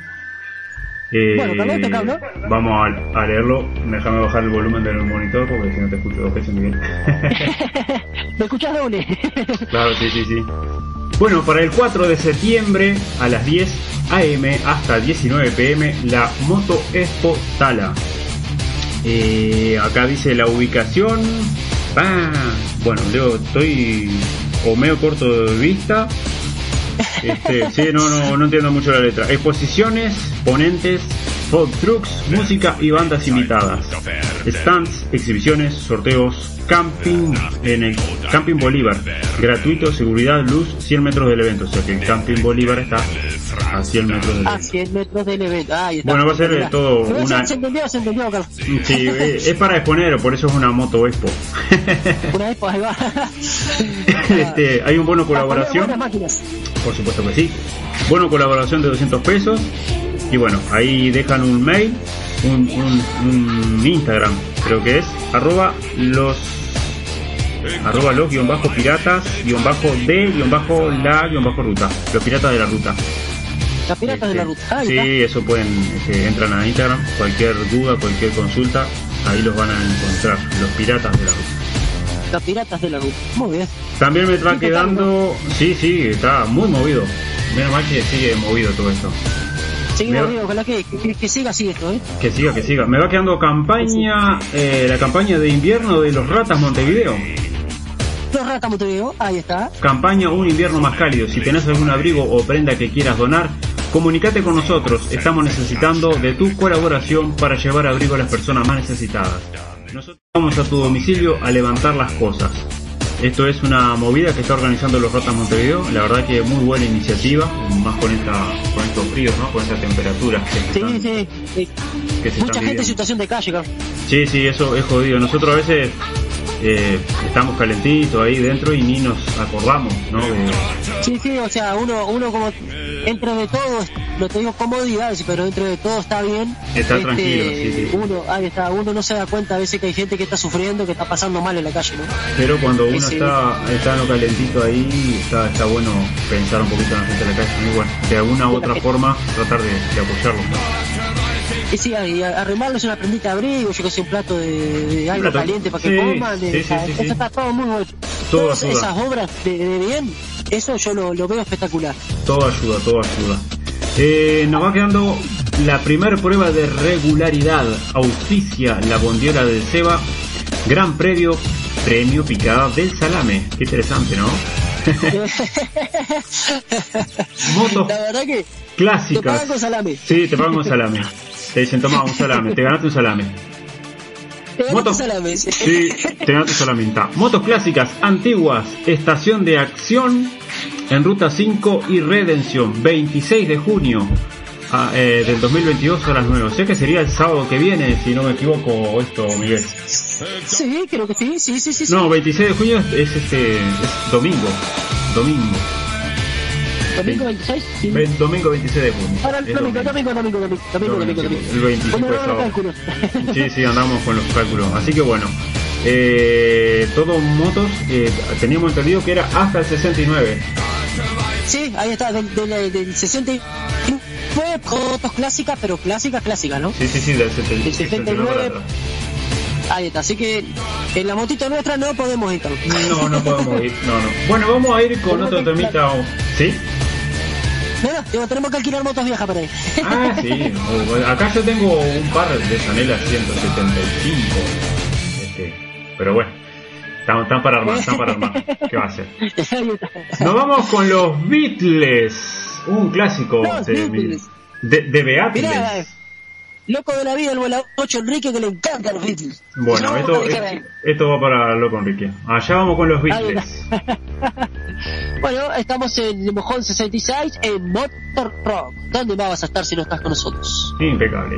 Eh, Bueno, vamos a, a leerlo. Déjame bajar el volumen del monitor porque si no te escucho dos veces muy bien. [LAUGHS] ¿Me escuchas doble? [LAUGHS] Claro, sí, sí, sí. Bueno, para el 4 de septiembre a las 10 am hasta 19 pm, la Moto Expo Tala. Eh, acá dice la ubicación. Ah, bueno, Leo, estoy o medio corto de vista. Este, sí, no, no, no entiendo mucho la letra. Exposiciones, ponentes, food trucks, música y bandas invitadas. Stands, exhibiciones, sorteos, camping en el Camping Bolívar. Gratuito, seguridad, luz, 100 metros del evento. O sea que el Camping Bolívar está a 100 metros del A evento. 100 metros del evento. Ahí está. Bueno, va a ser de todo una- Se entendió, se entendió, Carlos. Sí, [LAUGHS] eh, es para exponer, por eso es una moto expo. Una pues ahí va. [LAUGHS] Este, hay un bono colaboración. Por supuesto que sí. Bono colaboración de 200 pesos. Y bueno, ahí dejan un mail, un, un- un Instagram, creo que es, arroba los arroba los guion bajo piratas guion bajo de guion bajo la guion bajo ruta los piratas de la ruta Las piratas de la Este, ruta. Ahí sí está. eso pueden este, entran a Instagram cualquier duda cualquier consulta ahí los van a encontrar los piratas de la ruta Las piratas de la ruta. Muy bien. también me va Sí, quedando sí sí está muy movido menos mal que sigue movido todo esto amigo, ojalá que, que, que siga así esto, ¿eh? Que siga, que siga. Me va quedando campaña, eh, la campaña de invierno de los ratas Montevideo. Los ratas Montevideo, ahí está. Campaña Un invierno más cálido. Si tenés algún abrigo o prenda que quieras donar, comunícate con nosotros. Estamos necesitando de tu colaboración para llevar abrigo a las personas más necesitadas. Nosotros vamos a tu domicilio a levantar las cosas. Esto es una movida que está organizando los Ratas Montevideo. La verdad que muy buena iniciativa, más con esta, con estos fríos, ¿no? Con esta temperatura que Sí, están- sí. sí. que se Mucha gente en situación de calle, Carlos. Sí, sí, eso es jodido. Nosotros a veces eh, estamos calentitos ahí dentro y ni nos acordamos, ¿no? Sí, sí, o sea, uno, uno como dentro de todo, no te digo comodidades, pero dentro de todo está bien. Este, Está tranquilo, sí, sí. Uno, ahí está, uno no se da cuenta a veces que hay gente que está sufriendo, que está pasando mal en la calle, ¿no? pero cuando uno está, está en lo calentito ahí, está, está bueno pensar un poquito en la gente de la calle y bueno, de alguna u otra forma tratar de, de apoyarlos. ¿no? Y sí, y arremarles una prendita de abrigo, yo que sé, un plato de, de algo plato. caliente para que Sí, coman. de- sí, sí, eso está todo muy bueno. Todas ayuda. esas obras de, de bien, eso yo lo, lo veo espectacular. Todo ayuda, todo ayuda. Eh, nos va quedando la primera prueba de regularidad. Auspicia la bondiola del Seba. Gran premio, premio picada del salame. Qué interesante, ¿no? [LAUGHS] Motos La verdad que te clásicas. pagan con salame. Sí, te pagan con salame. Te dicen, toma un salame, te ganaste un salame. Motos-. Sí. Motos clásicas, antiguas, estación de acción en Ruta 5 y Redención, 26 de junio ah, eh, del 2022 a las 9. O sea que sería el sábado que viene, si no me equivoco, esto, Miguel. Sí, creo que sí, sí, sí, sí. sí. No, 26 de junio es, es este es domingo. Domingo. Domingo 26. Sí. Ve- Domingo 26 de junio. Ahora el domingo, domingo, domingo, domingo, domingo, domingo, domingo. El 25 ¿Cómo de sábado. [LAUGHS] Sí, sí, andamos con los cálculos. Así que bueno, eh, todo motos, eh, teníamos entendido que era hasta el 69. Sí, ahí está, del, del, del 69, fotos clásicas, pero clásicas, clásicas, ¿no? Sí, sí, sí, del 70 El 79. para atrás. Ahí está, así que en la motito nuestra no podemos ir. No, no podemos ir. No, no. Bueno, vamos a ir con otro temita. ¿Sí? Digo, tenemos que alquilar motos viejas para ahí. Ah, sí. Acá yo tengo un par de Sanela 175. Este, pero bueno, están, para armar, están para armar. ¿Qué va a hacer? Nos vamos con los Beatles. Un clásico Los de, Beatles. de, de Beatles. Mirá, loco de la vida, el vuela 8 Enrique que le encanta los Beatles. Bueno, No, esto, esto va para Loco Enrique. Allá vamos con los Beatles. [LAUGHS] Bueno, estamos en Mojón 66 en Motor Rock. ¿Dónde más vas a estar si no estás con nosotros? Impecable.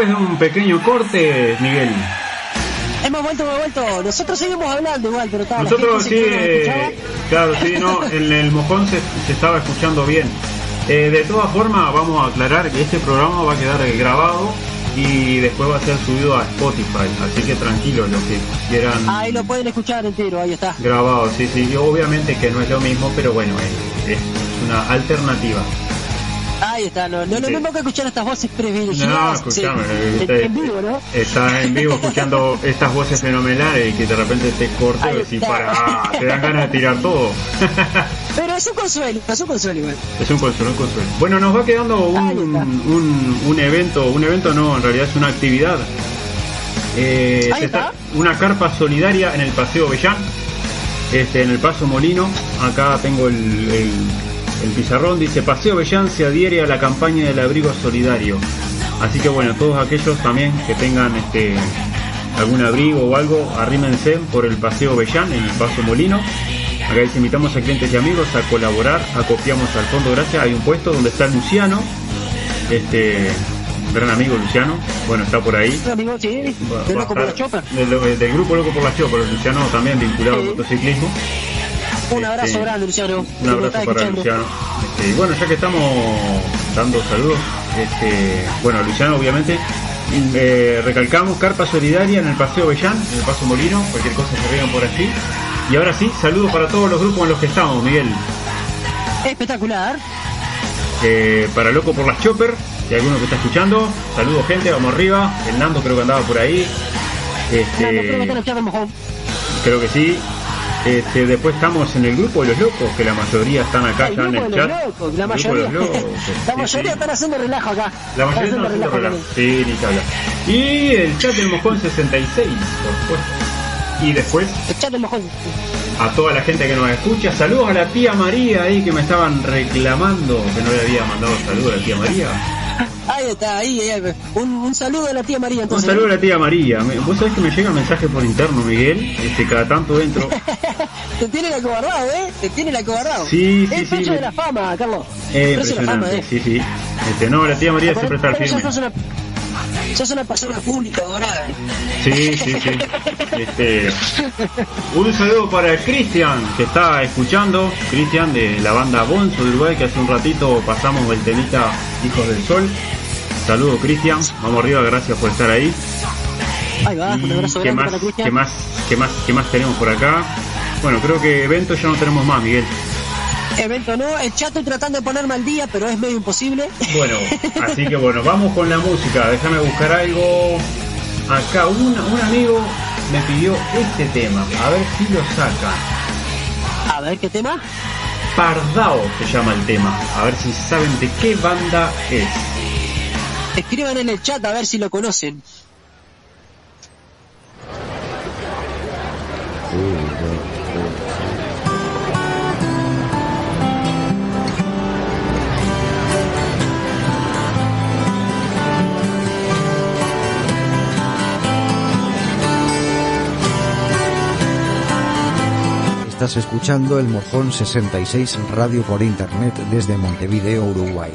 Después de un pequeño corte, Miguel. Hemos vuelto, hemos vuelto. Nosotros seguimos hablando igual, pero la Nosotros sí, eh, claro, sí, no, [LAUGHS] en el mojón se, se estaba escuchando bien. Eh, de todas formas, vamos a aclarar que este programa va a quedar grabado y después va a ser subido a Spotify, así que tranquilos los que quieran Ahí lo pueden escuchar entero, ahí está. grabado, sí, sí, obviamente que no es lo mismo, pero bueno, es una alternativa. Está, no, no mismo que escuchar estas voces privilegiadas. No, escuchame, eh, en, vivo, ¿no? Está en vivo escuchando estas voces fenomenales y que de repente te corte Ahí y para, te dan ganas de tirar todo. [LAUGHS] Pero es un consuelo, es un consuelo igual. Es un consuelo, un consuelo. Bueno, nos va quedando un, un, un evento, un evento no, en realidad es una actividad. Eh, Ahí se está. una carpa solidaria en el Paseo Bellán, este, en el Paso Molino. Acá tengo el, el, el pizarrón, dice Paseo Bellán se adhiere a la campaña del abrigo solidario. Así que bueno, todos aquellos también que tengan este algún abrigo o algo, arrímense por el Paseo Bellán en el Paso Molino. Acá les invitamos a clientes y amigos a colaborar, acopiamos al Fondo Gracia, hay un puesto donde está Luciano, este gran amigo Luciano, bueno está por ahí. Amigo, sí, de loco por la chopa. del, del grupo Loco por la Chopper, Luciano también vinculado al motociclismo. Un abrazo Este, grande, Luciano. Un abrazo para escuchando. Luciano. Este, y bueno, ya que estamos dando saludos, este, bueno, Luciano obviamente, eh, recalcamos Carpa Solidaria en el Paseo Bellán, en el Paso Molino, cualquier cosa se vean por allí. Y ahora sí, saludos para todos los grupos en los que estamos, Miguel. Espectacular. Eh, para Loco por las Chopper, hay alguno que está escuchando, saludos gente, vamos arriba. El Nando creo que andaba por ahí. Este, Nando, creo que. Creo que sí. Este, después estamos en el grupo de los locos, que la mayoría están acá El ya en el chat. locos, la El grupo de mayoría. los locos, [LAUGHS] La mayoría sí. están haciendo relajo acá. La mayoría están haciendo relajo. Sí, ni que hablar. Y el chat del mojón 66, por supuesto. Y después El chat del mojón. a toda la gente que nos escucha. Saludos a la tía María ahí que me estaban reclamando que no le había mandado saludos a la tía María. Ahí está, ahí, ahí. Un, un saludo a la tía María Un entonces. saludo a la tía María. Vos sabés que me llega mensaje por interno, Miguel. Este, cada tanto entro. [LAUGHS] Te tienen acobardado, ¿eh? Te tienen acobardado. Sí, sí, El sí, me- de la fama, Carlos. Eh, de la fama, impresionante, ¿eh? sí, sí. Este, no, la tía María siempre está firme. sos una- sos una persona pública ahora. Sí, sí, sí. Este, un saludo para Cristian, que está escuchando. Cristian de la banda Bonzo de Uruguay, que hace un ratito pasamos el temita Hijos del Sol. Saludo Cristian, vamos arriba, gracias por estar ahí. Ahí va, un abrazo ¿Qué más, para qué más, qué más, qué más tenemos por acá? Bueno, creo que eventos ya no tenemos más, Miguel. Evento no, el chat estoy tratando de ponerme al día, pero es medio imposible. Bueno, así que bueno, vamos con la música. Déjame buscar algo. Acá un, un amigo me pidió este tema, a ver si lo sacan. A ver, ¿qué tema? Pardao se llama el tema, a ver si saben de qué banda es. Escriban en el chat a ver si lo conocen. Estás escuchando el Mojón 66 Radio por Internet desde Montevideo, Uruguay.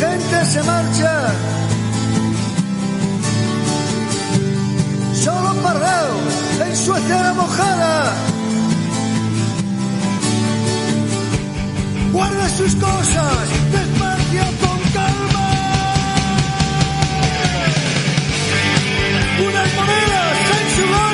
gente se marcha. Solo parrao en su estera mojada. Guarda sus cosas, despacio con calma. Unas monedas en su mano.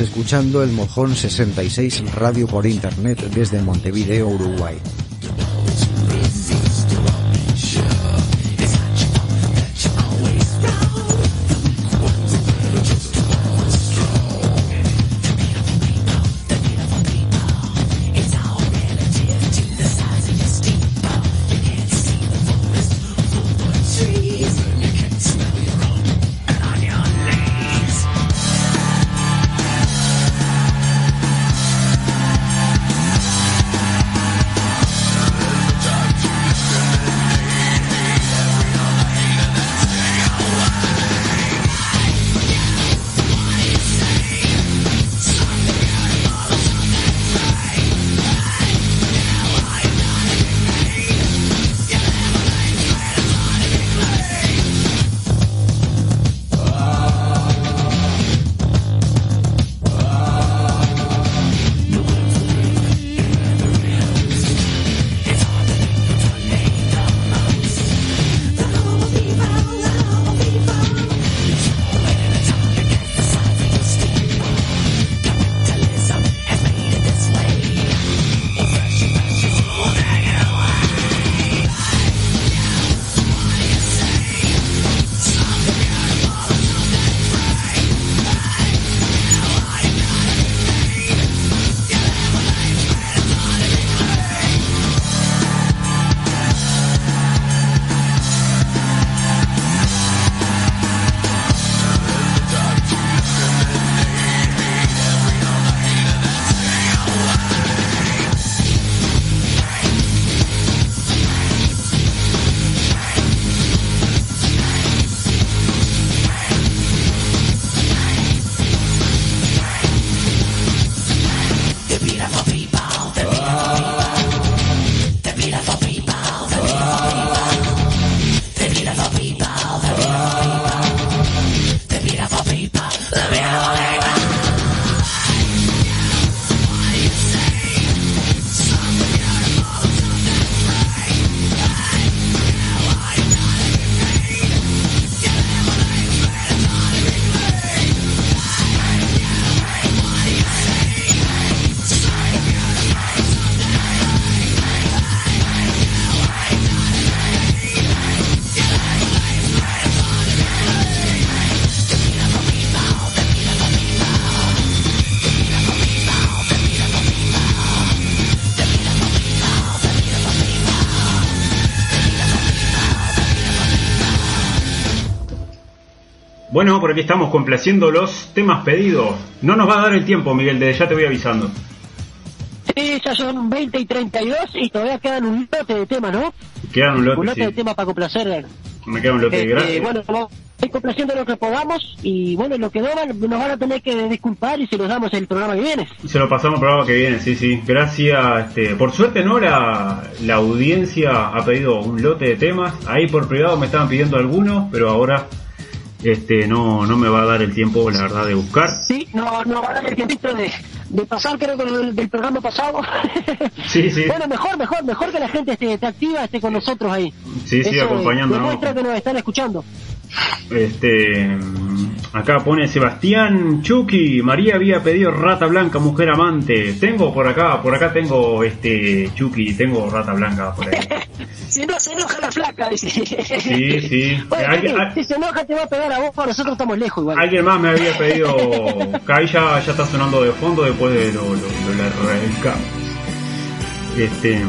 Escuchando el Mojón 66 Radio por Internet desde Montevideo, Uruguay. Por aquí estamos complaciendo los temas pedidos. No nos va a dar el tiempo, Miguel, desde ya te voy avisando. Sí, ya son 20 y 32 y todavía quedan un lote de temas, ¿no? Quedan un Un lote, lote de temas para complacer. Me queda un lote, Este, gracias. bueno, vamos a ir complaciendo lo que podamos y bueno, lo que no nos van a tener que disculpar y se los damos el programa que viene. Se lo pasamos al programa que viene, sí, sí. Gracias. Este, por suerte, ¿no? La, la audiencia ha pedido un lote de temas. Ahí por privado me estaban pidiendo algunos, pero ahora este no, no me va a dar el tiempo, la verdad, de buscar. Sí, no, no va a dar el tiempito de, de pasar, creo que del, del programa pasado. [LAUGHS] Sí, sí. Bueno, mejor, mejor, mejor que la gente esté, esté activa, esté con nosotros ahí. Sí, sí, Eso acompañándonos. Demuestra que nos están escuchando. Este, acá pone Sebastián Chucky, María había pedido rata blanca, mujer amante. Tengo por acá, por acá tengo este Chucky, tengo rata blanca por ahí. [LAUGHS] Si no se enoja la flaca, dice. Sí, sí. [LAUGHS] Alguien- si se enoja te va a pegar a vos, nosotros estamos lejos igual. Alguien más me había pedido, [LAUGHS] ahí ya, ya está sonando de fondo después de lo, lo, lo la arrancamos. Este,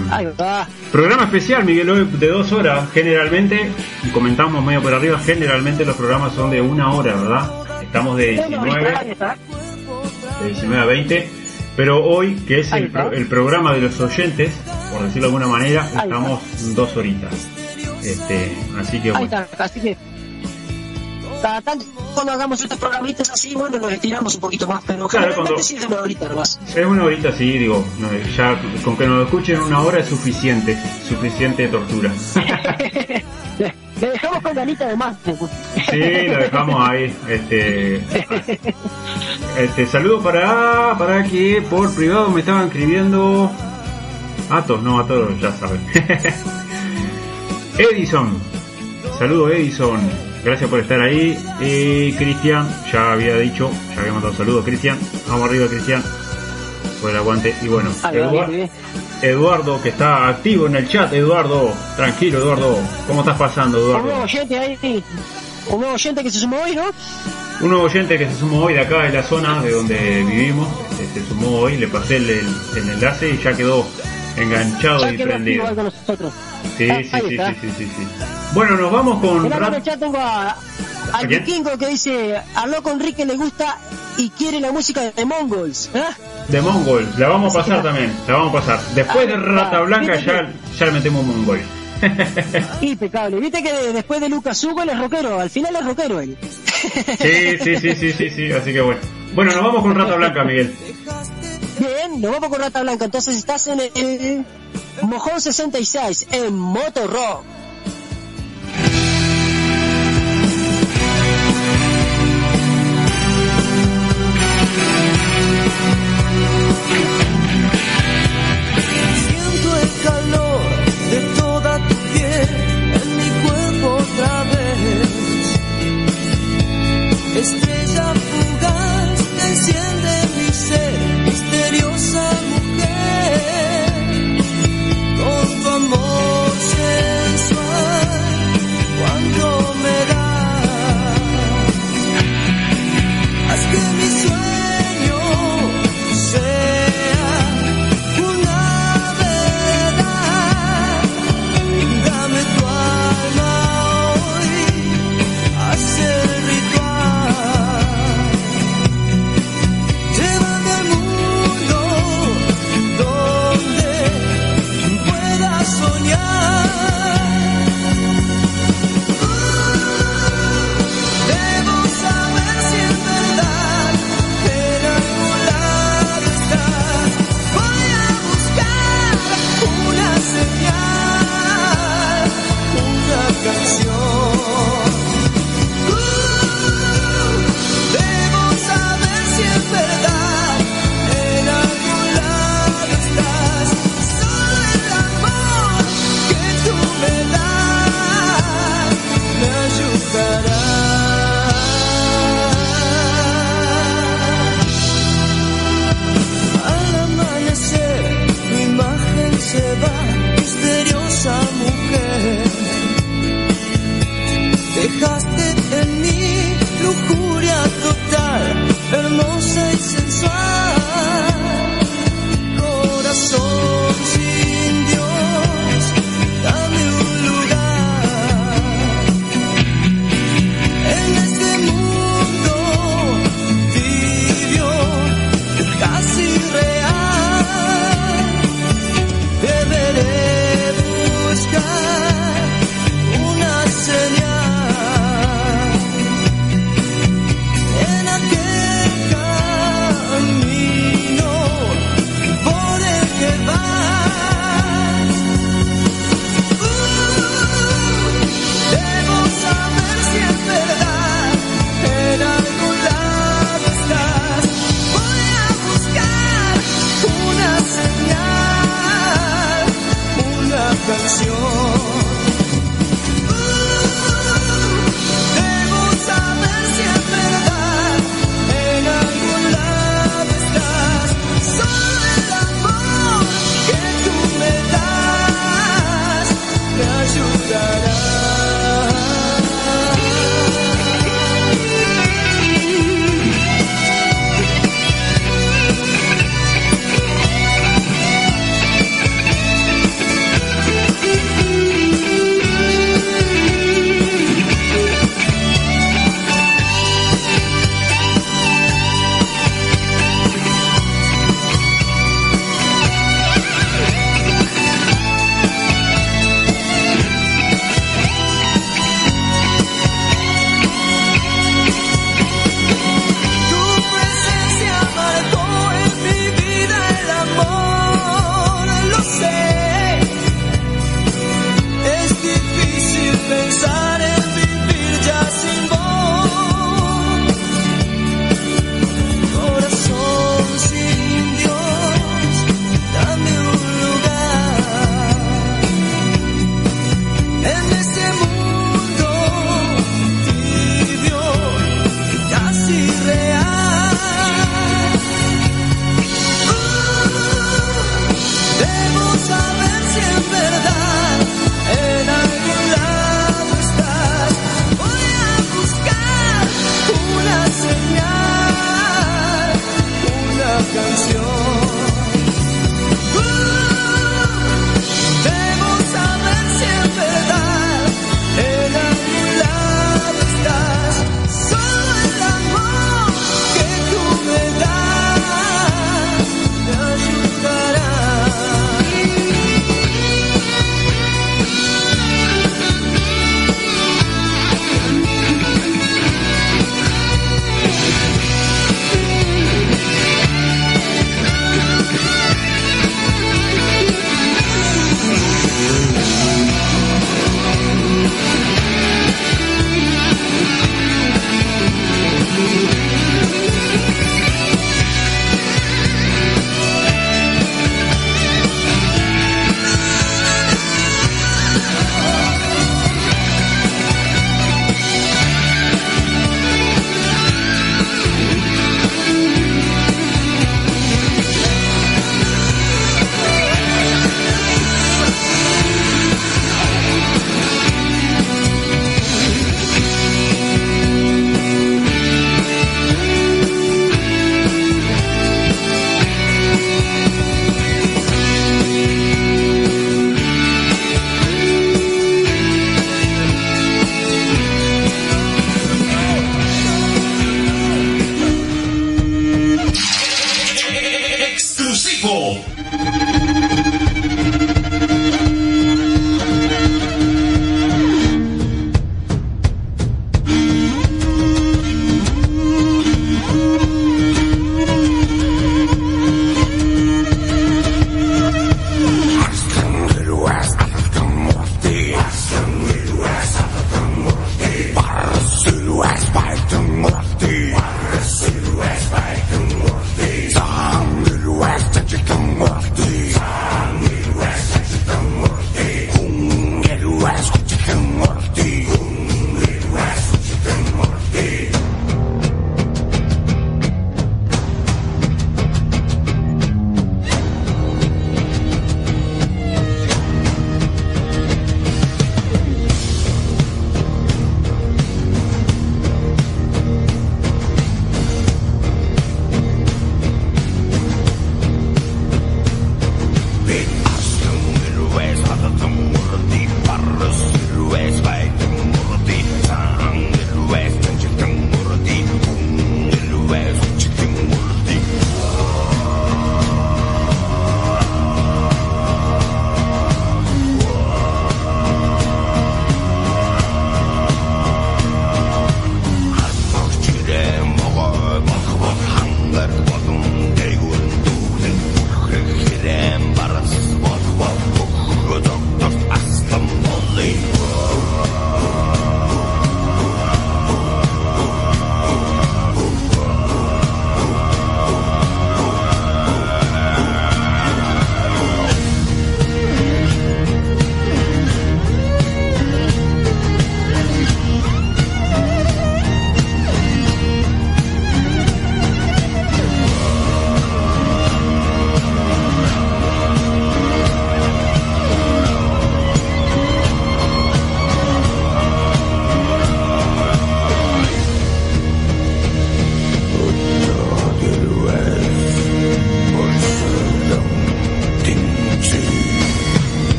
programa especial, Miguel, de dos horas. Generalmente, y comentamos medio por arriba, generalmente los programas son de una hora, ¿verdad? Estamos de Bueno, 19 ahí está. de 19 a 20. Pero hoy, que es el, pro- el programa de los oyentes, por decirlo de alguna manera, estamos dos horitas. Este, así que bueno. Cada tanto cuando hagamos estos programitas así, bueno, nos estiramos un poquito más, pero Claro, cuando- sí es una horita nomás. Es una horita, sí, digo, no, ya con que nos escuchen una hora es suficiente, suficiente tortura. [LAUGHS] Le dejamos con ganita de más. Sí, lo dejamos ahí. Este, este saludo para para que por privado me estaban escribiendo Atos, no, Atos ya saben. [LAUGHS] Edison, saludo Edison, gracias por estar ahí. Y Cristian, ya había dicho, ya había mandado saludos Cristian, vamos arriba Cristian, por el aguante. Y bueno, Ahí va, Eduard- bien, bien. Eduardo que está activo en el chat, Eduardo, tranquilo Eduardo, ¿cómo estás pasando Un Eduardo? nuevo oyente ahí, un nuevo oyente que se sumó hoy, ¿no? Un nuevo oyente que se sumó hoy de acá de la zona de donde vivimos, se sumó hoy, le pasé el, el- el enlace y ya quedó enganchado Ya y prendido. con nosotros. Sí, Ah, sí, sí, sí, sí, sí. Bueno, nos vamos con Rat chat tengo a, al vikingo que dice, a loco Enrique le gusta y quiere la música de Mongols. ¿eh? de Mongol, la vamos a pasar también, la vamos a pasar. Después de está. Rata Blanca ya, ya le metemos Mongol. [LAUGHS] Impecable. Viste que de- después de Lucas Hugo él es rockero, al final es rockero él. Sí, sí, sí, sí, sí, sí, así que bueno. Bueno, nos vamos con Rata Blanca, Miguel. Bien, nos vamos con Rata Blanca. Entonces estás en el Mojón 66, en Moto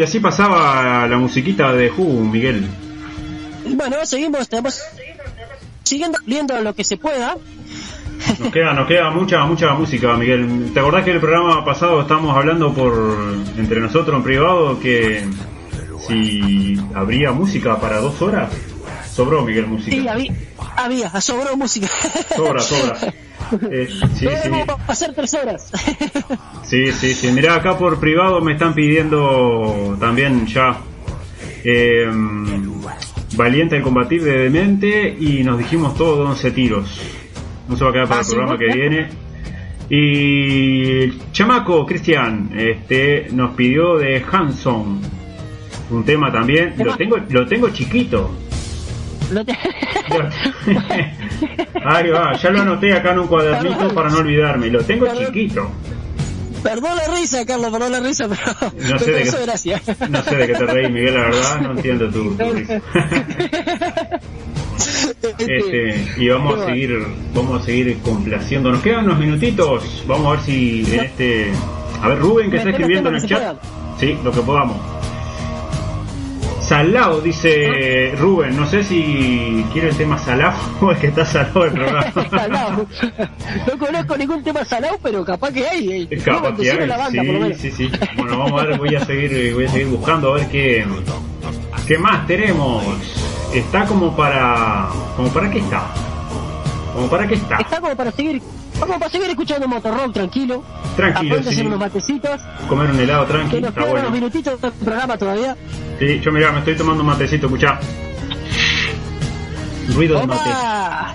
y así pasaba la musiquita de Who, Miguel. Bueno, seguimos, tenemos, siguiendo viendo lo que se pueda. Nos queda, nos queda mucha, mucha música, Miguel. ¿Te acordás que el programa pasado estábamos hablando por entre nosotros en privado que si habría música para dos horas? Sobró, Miguel, música. Sí, había, había, sobró música. Sobra, sobra. [LAUGHS] Eh, sí, sí. Podemos pasar tres horas. [LAUGHS] Sí, sí, sí. Mirá, acá por privado me están pidiendo también ya eh, Valiente el combatir de Demente y nos dijimos todos 11 tiros. No se va a quedar para Ah, el programa que viene. Y Chamaco Cristian este, nos pidió de Hanson un tema también. Lo tengo, lo tengo chiquito. [LAUGHS] Ahí va, ya lo anoté acá en un cuadernito para no olvidarme. Lo tengo chiquito. Perdón la risa, Carlos, perdón la risa, pero No sé de qué- gracia. No sé de qué te reís, Miguel, la verdad, no entiendo tu, [LAUGHS] tu risa. Este, y vamos a seguir, vamos a seguir complaciendo. Nos quedan unos minutitos. Vamos a ver si en este. A ver, Rubén que está escribiendo en el que chat. Sí, lo que podamos. Salado, dice Rubén. No sé si quiere el tema salado [LAUGHS] o es que está salado el programa. [LAUGHS] Salado. No conozco ningún tema salado, pero capaz que hay. eh. Capaz Luego que hay. la banda, Sí, sí, sí. Bueno, vamos a ver, voy a seguir, voy a seguir buscando a ver qué, qué más tenemos. Está como para, como para qué está, como para qué está. Está como para seguir, como para seguir escuchando motorrock tranquilo. Tranquilo, Aparte sí. hacer unos matecitos. Comer un helado Que tranquilo, nos está quedan unos bueno. minutitos del programa todavía. Sí, yo mira, me estoy tomando un matecito, escuchá. Ruido de mate.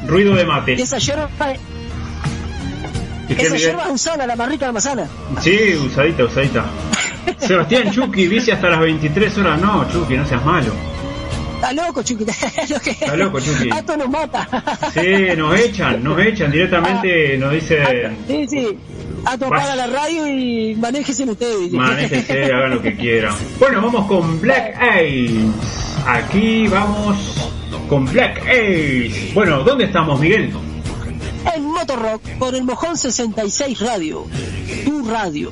Ruido de mate. Esa yerba, ¿Y qué, esa yerba usada, la marrita de manzana. Sí, usadita, usadita. [LAUGHS] Sebastián Chucky dice hasta las 23 horas. No, Chucky, no seas malo. Está loco, Chucky. [LAUGHS] Está loco, Chucky. Esto nos mata. Sí, nos echan, nos echan directamente, nos dicen, Sí, sí. A tocar la radio y manéjese ustedes. [LAUGHS] manéjense, hagan lo que quieran. Bueno, vamos con Black Ace. Aquí vamos con Black Ace. Bueno, ¿dónde estamos, Miguel? En Motorrock por el Mojón 66 Radio. Tu radio.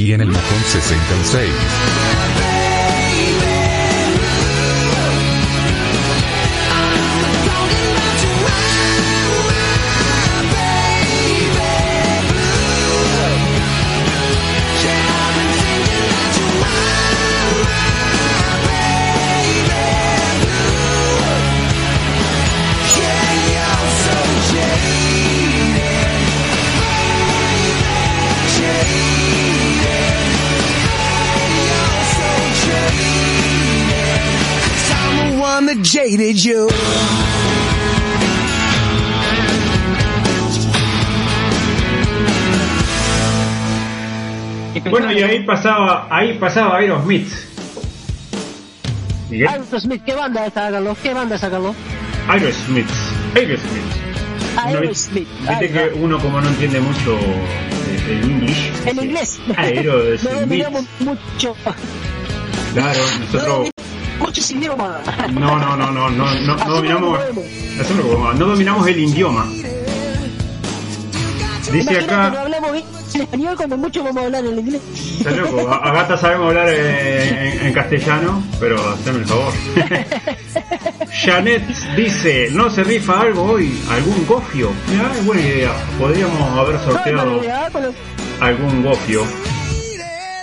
Aquí en el Mojón 66. Jaded you. Bueno, y ahí pasaba, ahí pasaba Aerosmith. Miguel. Aerosmith, ¿qué banda es Carlos? ¿Qué banda es Carlos? Aerosmith. Aerosmith. Uno- Aerosmith. Viste Ahí que uno como no entiende mucho eh, el inglés. En inglés. Aerosmith. [LAUGHS] No dominamos mucho. Claro, nosotros Idiomas. no, no, no, no, no, no, no dominamos, no dominamos el idioma. Dice Imagínate, no acá, hablamos en español cuando mucho vamos a hablar en inglés. está loco, a, a Gata sabemos hablar eh, en, en castellano, pero haceme el favor. [LAUGHS] Janet dice, ¿no se rifa algo hoy? ¿Algún gofio? Mirá, es buena idea, podríamos haber sorteado no, algún gofio.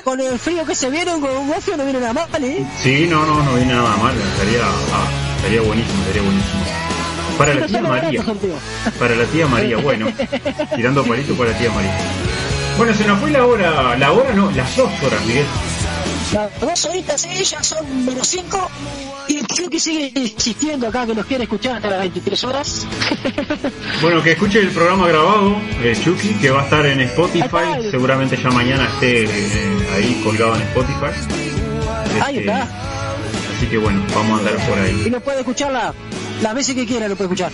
Con el frío que se viene con un gofio no viene nada mal, ¿eh? Sí, no, no, no viene nada mal, estaría, ah, estaría buenísimo, estaría buenísimo. Para la tía María. Para la tía María, [LAUGHS] bueno. Tirando palito para la tía María. Bueno, se nos fue la hora, la hora no, las dos horas, Miguel. Las dos horitas ellas son menos cinco y Chucky sigue insistiendo acá que nos quiere escuchar hasta las 23 horas. [LAUGHS] Bueno, que escuche el programa grabado de Chucky, que va a estar en Spotify. Seguramente ya mañana esté eh, ahí colgado en Spotify. Ahí Este, está. Así que bueno, vamos a andar por ahí. Y nos puede escuchar la- las veces que quiera, lo puede escuchar.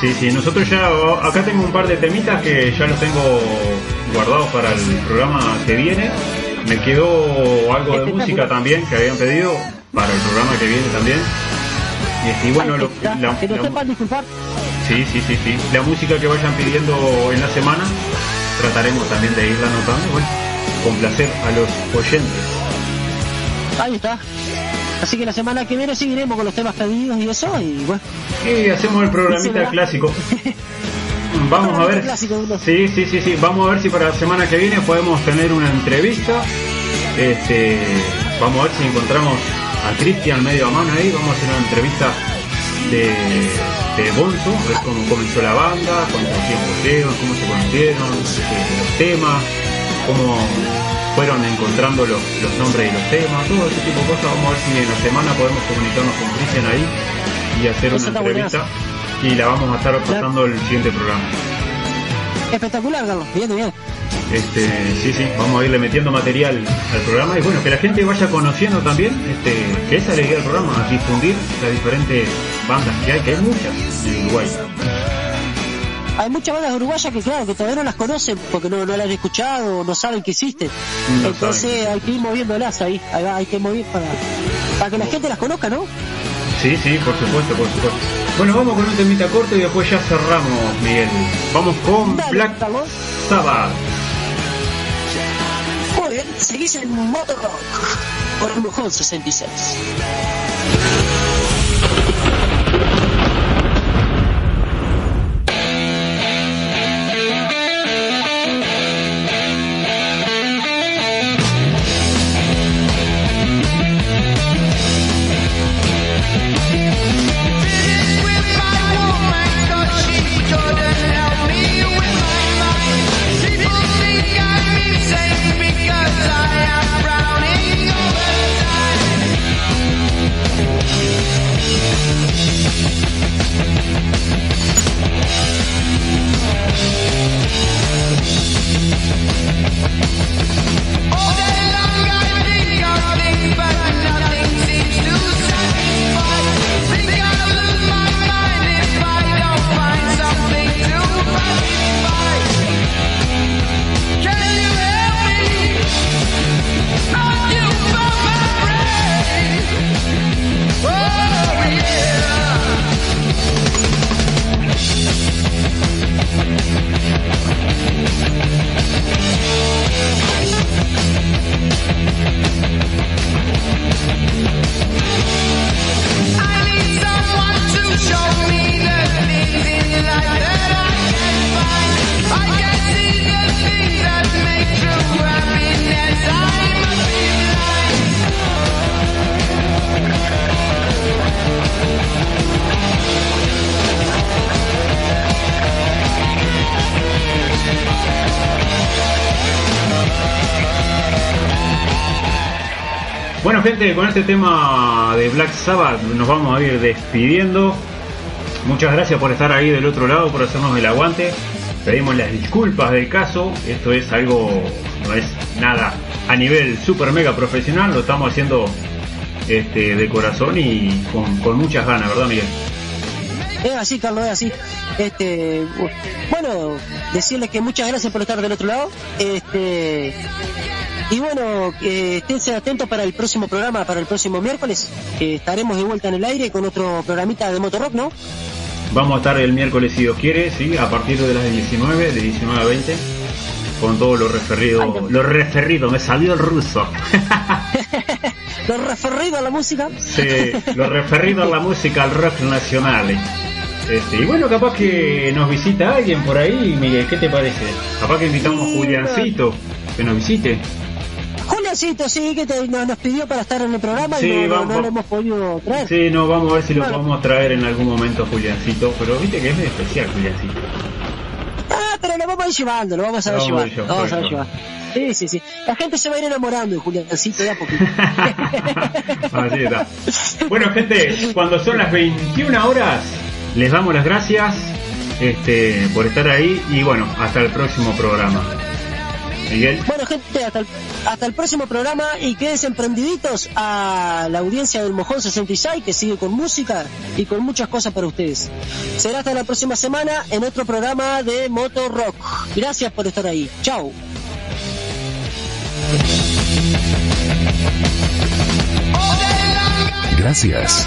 Sí, sí, nosotros ya, acá tengo un par de temitas que ya los tengo guardados para el programa que viene. Me quedó algo de música también que habían pedido para el programa que viene también. Y, bueno, lo- la, que la- sepan disculpar. sí, sí, sí, sí. La música que vayan pidiendo en la semana, trataremos también de irla anotando. Bueno, complacer a los oyentes. Ahí está. Así que la semana que viene seguiremos con los temas pedidos y eso, y bueno. Y hacemos el programita clásico. [LAUGHS] Vamos a ver. Sí, sí, sí, sí. Vamos a ver si para la semana que viene podemos tener una entrevista. Este, vamos a ver si encontramos a Cristian medio a mano ahí. Vamos a hacer una entrevista de, de Bonzo, a ver cómo comenzó la banda, cuánto tiempo llevan, cómo se conocieron, los temas, cómo fueron encontrando los, los nombres de los temas, todo ese tipo de cosas. Vamos a ver si en la semana podemos comunicarnos con Cristian ahí y hacer Eso una entrevista. Y la vamos a estar pasando el siguiente programa. Espectacular, Carlos. Bien, bien. Este, sí, sí, vamos a irle metiendo material al programa y bueno, que la gente vaya conociendo también, este, que esa es la idea del programa, difundir las diferentes bandas que hay, que hay muchas en Uruguay. Hay muchas bandas uruguayas que, claro, que todavía no las conocen porque no, no las han escuchado o no saben que existen. No Entonces hay que ir moviéndolas ahí, va, hay que mover para, para que la gente las conozca, ¿no? Sí, sí, por supuesto, por supuesto. Bueno, vamos con un temita corto y después ya cerramos, Miguel. Vamos con Dale, Black. Sabbath. Muy bien, seguís en Motor Rock por el Mojón 66. Gente, con este tema de Black Sabbath nos vamos a ir despidiendo. Muchas gracias por estar ahí del otro lado, por hacernos el aguante. Pedimos las disculpas del caso. Esto es algo, no es nada a nivel super mega profesional. Lo estamos haciendo este, de corazón y con, muchas ganas, ¿verdad Miguel? Es así, Carlos, es así. Este, bueno, decirles que muchas gracias por estar del otro lado. Este, y bueno, que esténse atentos para el próximo programa, para el próximo miércoles, que estaremos de vuelta en el aire con otro programita de Motorrock, ¿no? Vamos a estar el miércoles si Dios quiere, sí, a partir de las 19, de 19 a 20, con todo lo referido, lo referido, me salió el ruso. [LAUGHS] Lo referido a la música. Sí, lo referido a la música, al rock nacional. Este, y bueno, capaz que nos visita alguien por ahí, Miguel, ¿qué te parece? Capaz que invitamos a Sí, Juliancito que nos visite. Juliancito, sí, que te- no- nos pidió para estar en el programa Sí, y no, no- vamos. no lo hemos podido traer. Sí, no, vamos a ver si lo Bueno. podemos traer en algún momento Juliancito, pero viste que es muy especial Juliancito. Ah, pero lo vamos a ir llevando, lo vamos a a llevando. vamos a llevando. Sí, sí, sí. La gente se va a ir enamorando de Juliancito de a poquito. [LAUGHS] Así está. Bueno, gente, cuando son las 21 horas, les damos las gracias este, por estar ahí y bueno, hasta el próximo programa. Miguel. Bueno, gente, hasta el, hasta el próximo programa y quédense emprendiditos a la audiencia del Mojón 66 que sigue con música y con muchas cosas para ustedes. Será hasta la próxima semana en otro programa de Moto Rock. Gracias por estar ahí. Chao. Gracias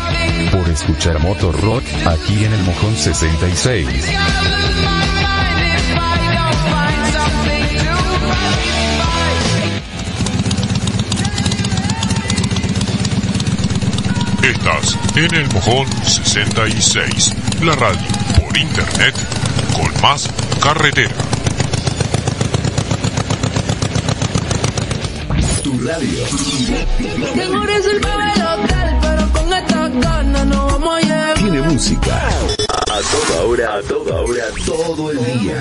por escuchar Motor Rock aquí en el Mojón 66. Estás en el Mojón 66, la radio por internet con más carretera. Tu radio. Tengo reservado el hotel, pero con estas ganas no vamos a llegar. Tiene música. A toda hora, a toda hora, todo el día.